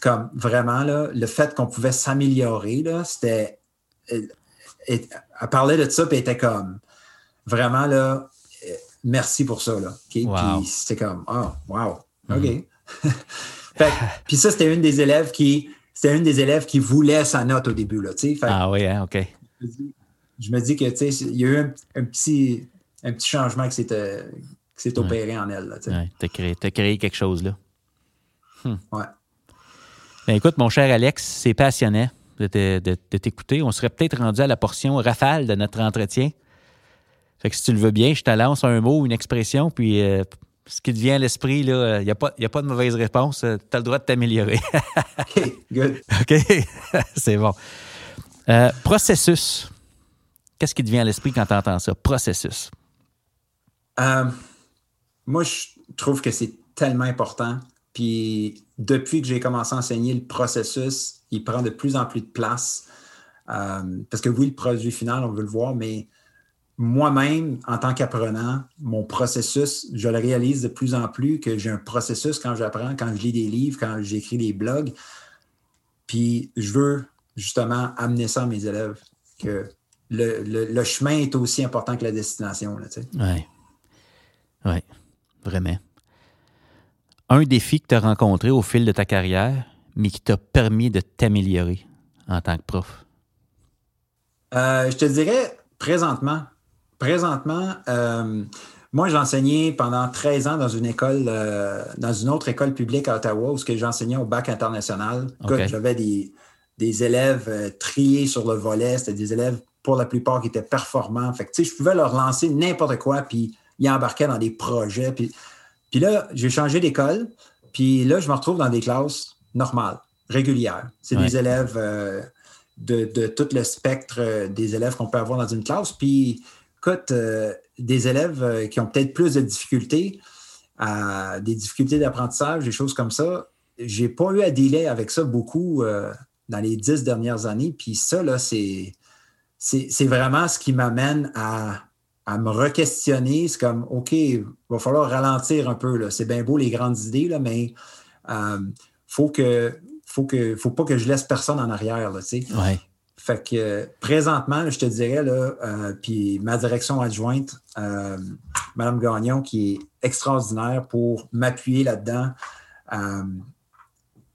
Comme vraiment, là, le fait qu'on pouvait s'améliorer, c'était. Elle, parlait de ça, puis elle était comme vraiment là, merci pour ça. Là. Puis c'était comme Ah, oh, wow, OK. [laughs] Mm-hmm. puis ça, c'était une des élèves qui. C'était une des élèves qui voulait sa note au début. Là, fait, ah oui, hein, OK. Je me dis que il y a eu un, petit, un petit changement qui s'est opéré en elle. Tu as, créé, créé quelque chose là. Hmm. Ouais. Ben, écoute, mon cher Alex, c'est passionnant de, t'écouter. On serait peut-être rendu à la portion rafale de notre entretien. Fait que si tu le veux bien, je te lance un mot, une expression, puis euh, ce qui te vient à l'esprit, il n'y a, pas, a pas de mauvaise réponse. Tu as le droit de t'améliorer. [laughs] OK, good. OK, [laughs] c'est bon. Euh, processus. Qu'est-ce qui te vient à l'esprit quand tu entends ça? Processus. Euh, moi, je trouve que c'est tellement important. Puis depuis que j'ai commencé à enseigner, le processus, il prend de plus en plus de place. Euh, parce que oui, le produit final, on veut le voir, mais moi-même, en tant qu'apprenant, mon processus, je le réalise de plus en plus que j'ai un processus quand j'apprends, quand je lis des livres, quand j'écris des blogs. Puis je veux justement amener ça à mes élèves, que le, chemin est aussi important que la destination. Oui. Oui, vraiment. Un défi que tu as rencontré au fil de ta carrière, mais qui t'a permis de t'améliorer en tant que prof? Euh, je te dirais présentement. Présentement, euh, moi, j'ai enseigné pendant 13 ans dans une école, euh, dans une autre école publique à Ottawa, où j'enseignais au bac international. J'avais des, des, élèves triés sur le volet. C'était des élèves pour la plupart qui étaient performants. Fait que, je pouvais leur lancer n'importe quoi, puis ils embarquaient dans des projets. Puis, puis là, j'ai changé d'école, puis là, je me retrouve dans des classes normales, régulières. C'est des élèves euh, de, tout le spectre euh, des élèves qu'on peut avoir dans une classe. Puis, euh, des élèves qui ont peut-être plus de difficultés, des difficultés d'apprentissage, des choses comme ça. J'ai pas eu à dealer avec ça beaucoup dans les dix dernières années. Puis ça, là, c'est c'est vraiment ce qui m'amène à, me re-questionner. C'est comme, OK, il va falloir ralentir un peu. C'est bien beau les grandes idées, là, mais il euh, faut que faut que faut pas que je laisse personne en arrière. Là, Fait que présentement, je te dirais, là, euh, puis ma direction adjointe, euh, Mme Gagnon, qui est extraordinaire pour m'appuyer là-dedans.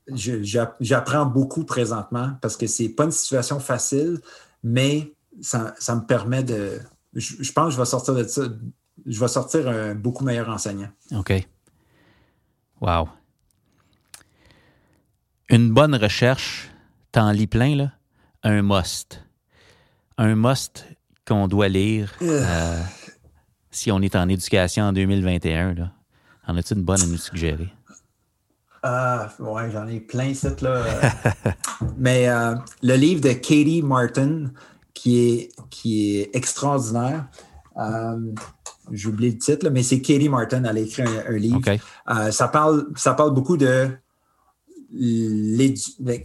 J'apprends beaucoup présentement parce que c'est pas une situation facile, mais ça, me permet de. Je, pense que je vais sortir de ça. Je vais sortir un beaucoup meilleur enseignant. OK. Wow. Une bonne recherche, t'en lis plein, là? Un must. Un must qu'on doit lire euh, si on est en éducation en 2021. Là. En as-tu une bonne à nous suggérer? Ah, ouais, j'en ai plein, cette là. [laughs] Mais euh, le livre de Katie Martin, qui est, qui est extraordinaire. Euh, J'oublie le titre, mais c'est Katie Martin. Elle a écrit un, livre. Euh, ça, parle, ça parle beaucoup de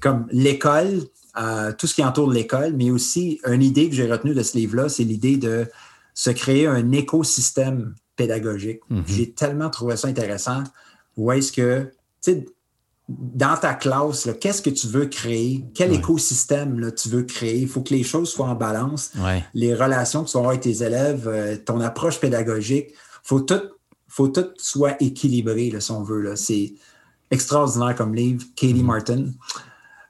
comme l'école, euh, tout ce qui entoure l'école, mais aussi une idée que j'ai retenue de ce livre-là, c'est l'idée de se créer un écosystème pédagogique. Mm-hmm. J'ai tellement trouvé ça intéressant. Où est-ce que, tu sais, dans ta classe, qu'est-ce que tu veux créer? Quel écosystème là, tu veux créer? Il faut que les choses soient en balance. Les relations que tu vas avoir avec tes élèves, euh, ton approche pédagogique, faut tout, faut tout soit équilibré, là, si on veut. C'est extraordinaire comme livre, Katie mm-hmm. Martin.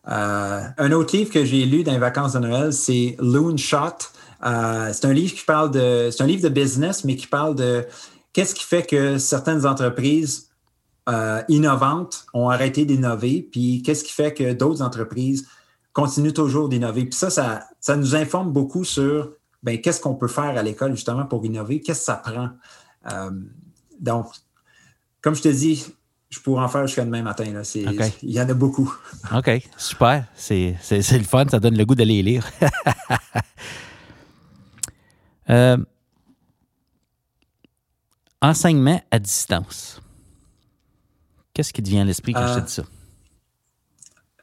Euh, un autre livre que j'ai lu dans les vacances de Noël, c'est Loon Shot. Euh, c'est un livre qui parle de. C'est un livre de business, mais qui parle de qu'est-ce qui fait que certaines entreprises euh, innovantes ont arrêté d'innover, puis qu'est-ce qui fait que d'autres entreprises continuent toujours d'innover. Puis ça, ça, nous informe beaucoup sur ben, qu'est-ce qu'on peut faire à l'école justement pour innover, qu'est-ce que ça prend? Donc, comme je te dis, je pourrais en faire jusqu'à demain matin. Là. Il y en a beaucoup. [laughs] OK, super. C'est, le fun, ça donne le goût d'aller lire. [laughs] Euh, enseignement à distance. Qu'est-ce qui te vient à l'esprit quand je te euh, dis ça?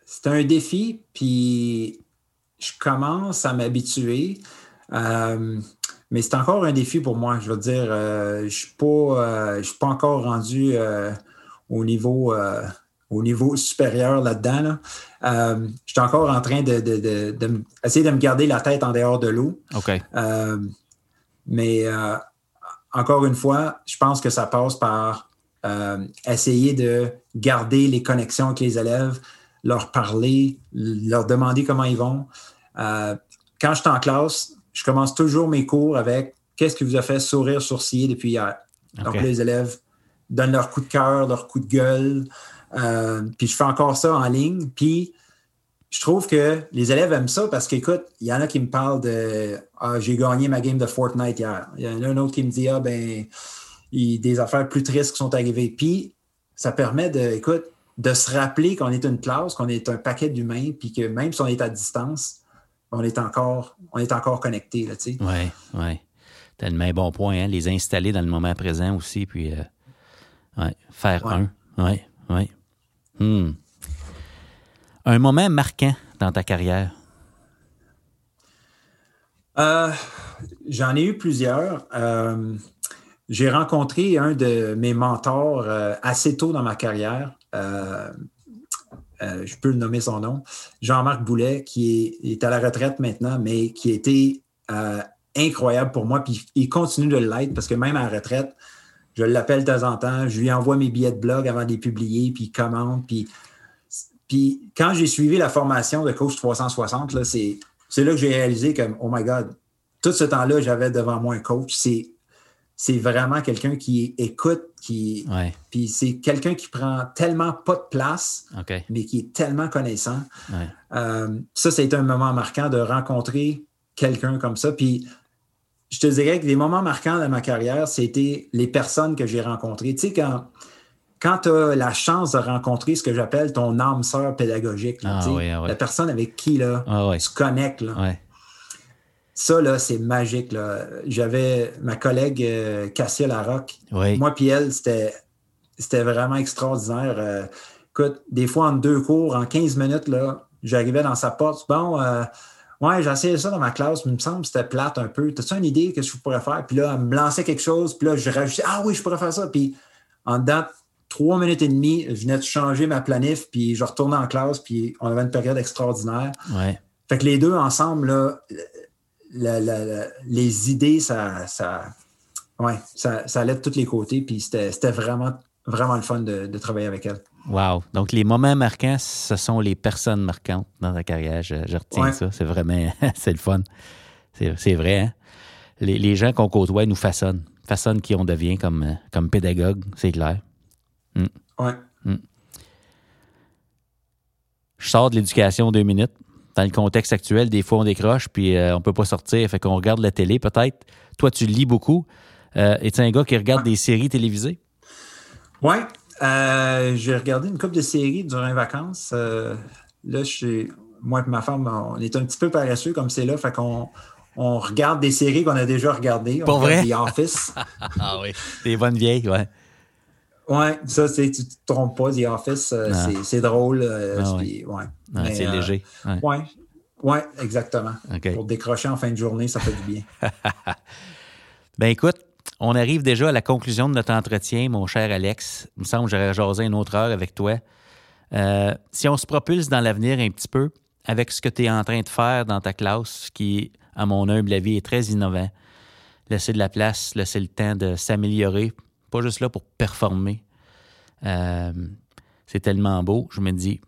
C'est un défi, puis je commence à m'habituer. Euh, mais c'est encore un défi pour moi. Je veux dire, je ne suis, pas, suis pas encore rendu au niveau au niveau supérieur là-dedans. je suis encore en train de, de, de, me garder la tête en dehors de l'eau. OK. mais encore une fois, je pense que ça passe par euh, essayer de garder les connexions avec les élèves, leur parler, leur demander comment ils vont. Euh, quand je suis en classe, je commence toujours mes cours avec qu'est-ce qui vous a fait sourire, sourciller depuis hier. Donc, les élèves donnent leur coup de cœur, leur coup de gueule. Euh, puis je fais encore ça en ligne. Puis je trouve que les élèves aiment ça parce qu'écoute, il y en a qui me parlent de Ah, j'ai gagné ma game de Fortnite hier. Il y en a un autre qui me dit Ah, ben, des affaires plus tristes qui sont arrivées. Puis ça permet de, écoute, de se rappeler qu'on est une classe, qu'on est un paquet d'humains, puis que même si on est à distance, on est encore, on est encore connecté. Oui, oui. Tellement bon point, hein? les installer dans le moment présent aussi, puis euh, ouais, faire un. Oui, oui. Hmm. Un moment marquant dans ta carrière? Euh, j'en ai eu plusieurs. Euh, j'ai rencontré un de mes mentors euh, assez tôt dans ma carrière. je peux le nommer son nom. Jean-Marc Boulet, qui est, à la retraite maintenant, mais qui a été incroyable pour moi. Puis il continue de l'être parce que même à la retraite, je l'appelle de temps en temps, je lui envoie mes billets de blog avant de les publier, puis il commente. Puis puis quand j'ai suivi la formation de coach 360, là, c'est, là que j'ai réalisé que, oh my God, tout ce temps-là, j'avais devant moi un coach. C'est, c'est vraiment quelqu'un qui écoute, qui. Puis c'est quelqu'un qui prend tellement pas de place, mais qui est tellement connaissant. Euh, ça, ça a été un moment marquant de rencontrer quelqu'un comme ça. Puis je te dirais que des moments marquants de ma carrière, c'était les personnes que j'ai rencontrées. Tu sais, quand quand tu as la chance de rencontrer ce que j'appelle ton âme sœur pédagogique, ah ah la personne avec qui là, ah tu connectes, ça, là, c'est magique. J'avais ma collègue euh, Cassia Larocque. Moi puis elle, c'était, c'était vraiment extraordinaire. Euh, écoute, des fois, en deux cours, en 15 minutes, là, j'arrivais dans sa porte. Bon, euh, ouais, j'ai essayé ça dans ma classe, mais il me semble que c'était plate un peu. T'as-tu une idée que je pourrais faire? Puis là, elle me lançait quelque chose, puis là, je rajoutais Ah oui, je pourrais faire ça. Puis en dedans trois minutes et demie, je venais de changer ma planif, puis je retournais en classe, puis on avait une période extraordinaire. Fait que les deux ensemble, là, les idées, ça, ça, ouais, ça, allait de tous les côtés, puis c'était vraiment, vraiment le fun de, travailler avec elle. Wow. Donc, les moments marquants, ce sont les personnes marquantes dans ta carrière. Je, retiens ça. C'est vraiment, [laughs] c'est le fun. C'est vrai, hein? les, les, gens qu'on côtoie nous façonnent, façonnent qui on devient comme, comme pédagogue, c'est clair. Mm. Ouais. Mm. Je sors de l'éducation deux minutes. Dans le contexte actuel, des fois, on décroche, puis euh, on peut pas sortir. Fait qu'on regarde la télé, peut-être. Toi, tu lis beaucoup. Euh, Es-tu un gars qui regarde des séries télévisées? Oui. Euh, j'ai regardé une couple de séries durant les vacances. Euh, là, je moi et ma femme, on est un petit peu paresseux comme c'est là. Fait qu'on on regarde des séries qu'on a déjà regardées. Pour vrai? The Office. [laughs] ah oui, des bonnes vieilles, ouais. Oui, ça, tu te trompes pas, The Office, euh, c'est drôle. Euh, ah ouais. c'est léger. Oui, ouais. ouais, exactement. Pour décrocher en fin de journée, ça fait du bien. [laughs] ben écoute, on arrive déjà à la conclusion de notre entretien, mon cher Alex. Il me semble que j'aurais jasé une autre heure avec toi. Euh, si on se propulse dans l'avenir un petit peu, avec ce que tu es en train de faire dans ta classe, qui, à mon humble avis, est très innovant, laisser de la place, laisser le temps de s'améliorer pas juste là pour performer. Euh, c'est tellement beau. Je me dis,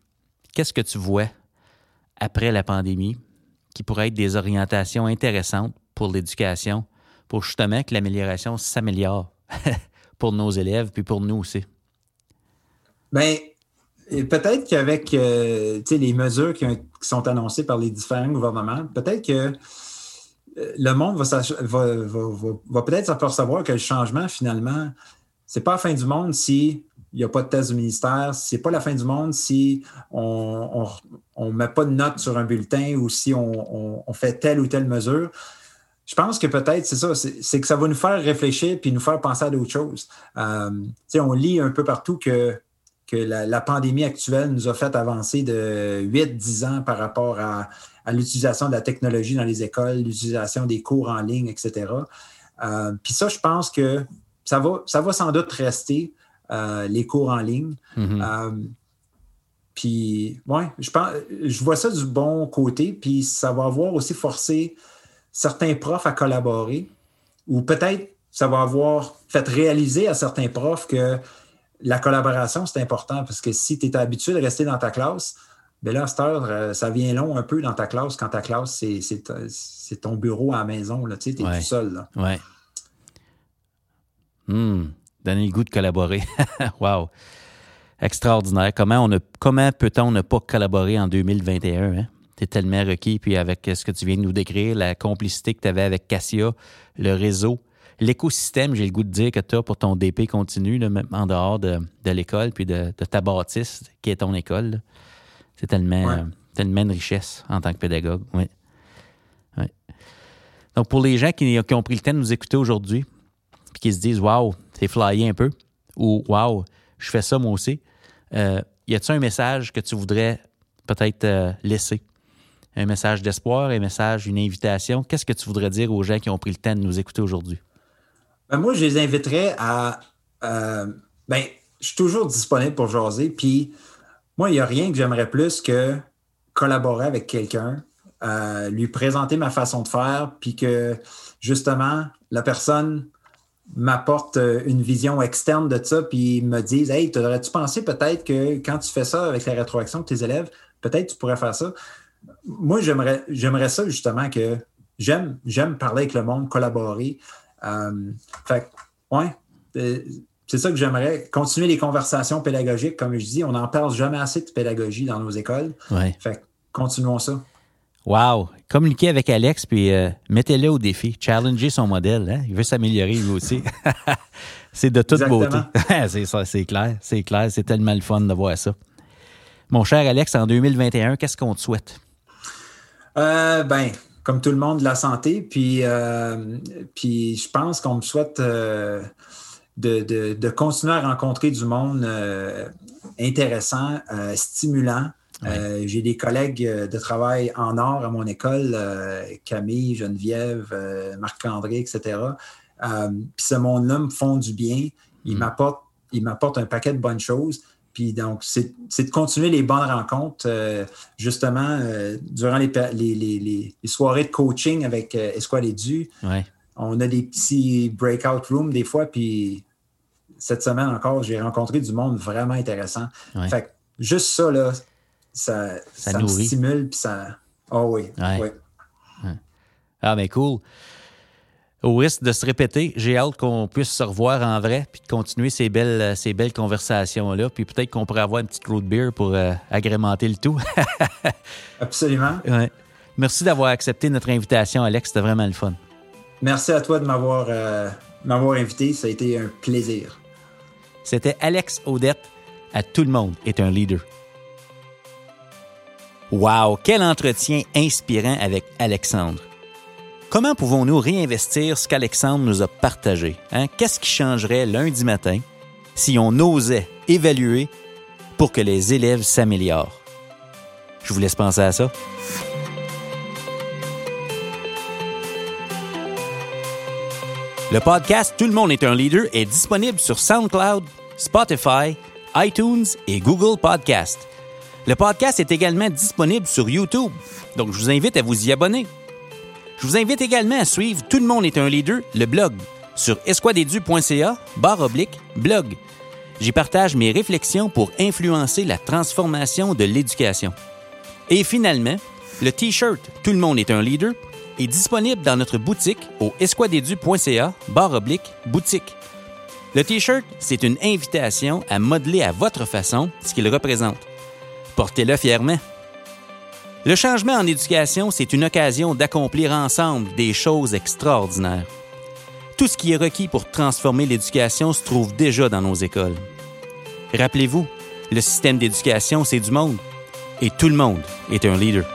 qu'est-ce que tu vois après la pandémie qui pourrait être des orientations intéressantes pour l'éducation, pour justement que l'amélioration s'améliore [laughs] pour nos élèves puis pour nous aussi? Bien, peut-être qu'avec euh, les mesures qui, sont annoncées par les différents gouvernements, peut-être que le monde va, peut-être s'apercevoir que le changement, finalement, c'est pas la fin du monde si il n'y a pas de test du ministère, c'est pas la fin du monde si on ne met pas de note sur un bulletin ou si on, fait telle ou telle mesure. Je pense que peut-être, c'est ça, c'est que ça va nous faire réfléchir puis nous faire penser à d'autres choses. Euh, on lit un peu partout que que la, pandémie actuelle nous a fait avancer de 8-10 ans par rapport à, l'utilisation de la technologie dans les écoles, l'utilisation des cours en ligne, etc. Euh, puis ça, je pense que ça va, ça va sans doute rester, euh, les cours en ligne. Mm-hmm. puis, ouais, je, pense, je vois ça du bon côté, puis ça va avoir aussi forcé certains profs à collaborer, ou peut-être ça va avoir fait réaliser à certains profs que la collaboration, c'est important parce que si tu es habitué de rester dans ta classe, bien là, à cette heure, euh, ça vient long un peu dans ta classe quand ta classe, c'est ton bureau à la maison. Tu es tout seul. Oui. Hmm. Donner le goût de collaborer. [laughs] wow. Extraordinaire. Comment, comment peut-on ne pas collaborer en 2021? Hein? Tu es tellement requis. Puis avec ce que tu viens de nous décrire, la complicité que tu avais avec Cassia, le réseau, l'écosystème, j'ai le goût de dire, que tu as pour ton DP continu, même en dehors de, l'école, puis de, ta bâtisse qui est ton école. C'est tellement, tellement une richesse en tant que pédagogue. Oui. Donc, pour les gens qui, ont pris le temps de nous écouter aujourd'hui, puis qui se disent Waouh, c'est flyé un peu, ou Waouh, je fais ça moi aussi, euh, y a-t-il un message que tu voudrais peut-être euh, laisser? Un message d'espoir, un message, une invitation? Qu'est-ce que tu voudrais dire aux gens qui ont pris le temps de nous écouter aujourd'hui? Ben, moi, je les inviterais à. Euh, ben, je suis toujours disponible pour jaser. Puis, moi, il n'y a rien que j'aimerais plus que collaborer avec quelqu'un, euh, lui présenter ma façon de faire, puis que justement, la personne m'apporte une vision externe de ça, puis me dise Hey, aurais-tu pensé peut-être que quand tu fais ça avec la rétroaction de tes élèves, peut-être tu pourrais faire ça? Moi, j'aimerais, j'aimerais ça justement que j'aime, j'aime parler avec le monde, collaborer. Euh, fait ouais, euh, c'est ça que j'aimerais. Continuer les conversations pédagogiques, comme je dis. On n'en parle jamais assez de pédagogie dans nos écoles. Ouais. Fait continuons ça. Wow! Communiquez avec Alex, puis euh, mettez-le au défi. Challenger son modèle. Hein? Il veut s'améliorer lui aussi. [laughs] c'est de toute beauté. [laughs] c'est ça, c'est clair. C'est clair. C'est tellement le fun de voir ça. Mon cher Alex, en 2021, qu'est-ce qu'on te souhaite? Euh, ben, comme tout le monde, la santé. Puis, euh, puis je pense qu'on me souhaite euh, de, continuer à rencontrer du monde euh, intéressant, stimulant. J'ai des collègues de travail en or à mon école, Camille, Geneviève, Marc-André, etc. puis ce monde-là me font du bien. Il mm. il m'apporte un paquet de bonnes choses. Puis donc, c'est de continuer les bonnes rencontres, euh, justement, euh, durant les, les, soirées de coaching avec euh, Esquad et On a des petits breakout rooms des fois, puis cette semaine encore, j'ai rencontré du monde vraiment intéressant. Fait que juste ça, là, ça, ça, me stimule, puis ça... Oh oui, oui. Ah, mais cool au risque de se répéter, j'ai hâte qu'on puisse se revoir en vrai puis de continuer ces belles, euh, ces belles conversations-là. Puis peut-être qu'on pourrait avoir une petite road beer pour euh, agrémenter le tout. [laughs] Absolument. Merci d'avoir accepté notre invitation, Alex. C'était vraiment le fun. Merci à toi de m'avoir euh, m'avoir invité. Ça a été un plaisir. C'était Alex Odette. À tout le monde est un leader. Wow, quel entretien inspirant avec Alexandre. Comment pouvons-nous réinvestir ce qu'Alexandre nous a partagé? Hein? Qu'est-ce qui changerait lundi matin si on osait évaluer pour que les élèves s'améliorent? Je vous laisse penser à ça. Le podcast Tout le monde est un leader est disponible sur SoundCloud, Spotify, iTunes et Google Podcast. Le podcast est également disponible sur YouTube, donc je vous invite à vous y abonner. Je vous invite également à suivre Tout le monde est un leader, le blog, sur esquadedu.ca, barre oblique, blog. J'y partage mes réflexions pour influencer la transformation de l'éducation. Et finalement, le T-shirt Tout le monde est un leader est disponible dans notre boutique au esquadedu.ca, barre oblique, boutique. Le T-shirt, c'est une invitation à modeler à votre façon ce qu'il représente. Portez-le fièrement. Le changement en éducation, c'est une occasion d'accomplir ensemble des choses extraordinaires. Tout ce qui est requis pour transformer l'éducation se trouve déjà dans nos écoles. Rappelez-vous, le système d'éducation, c'est du monde, et tout le monde est un leader.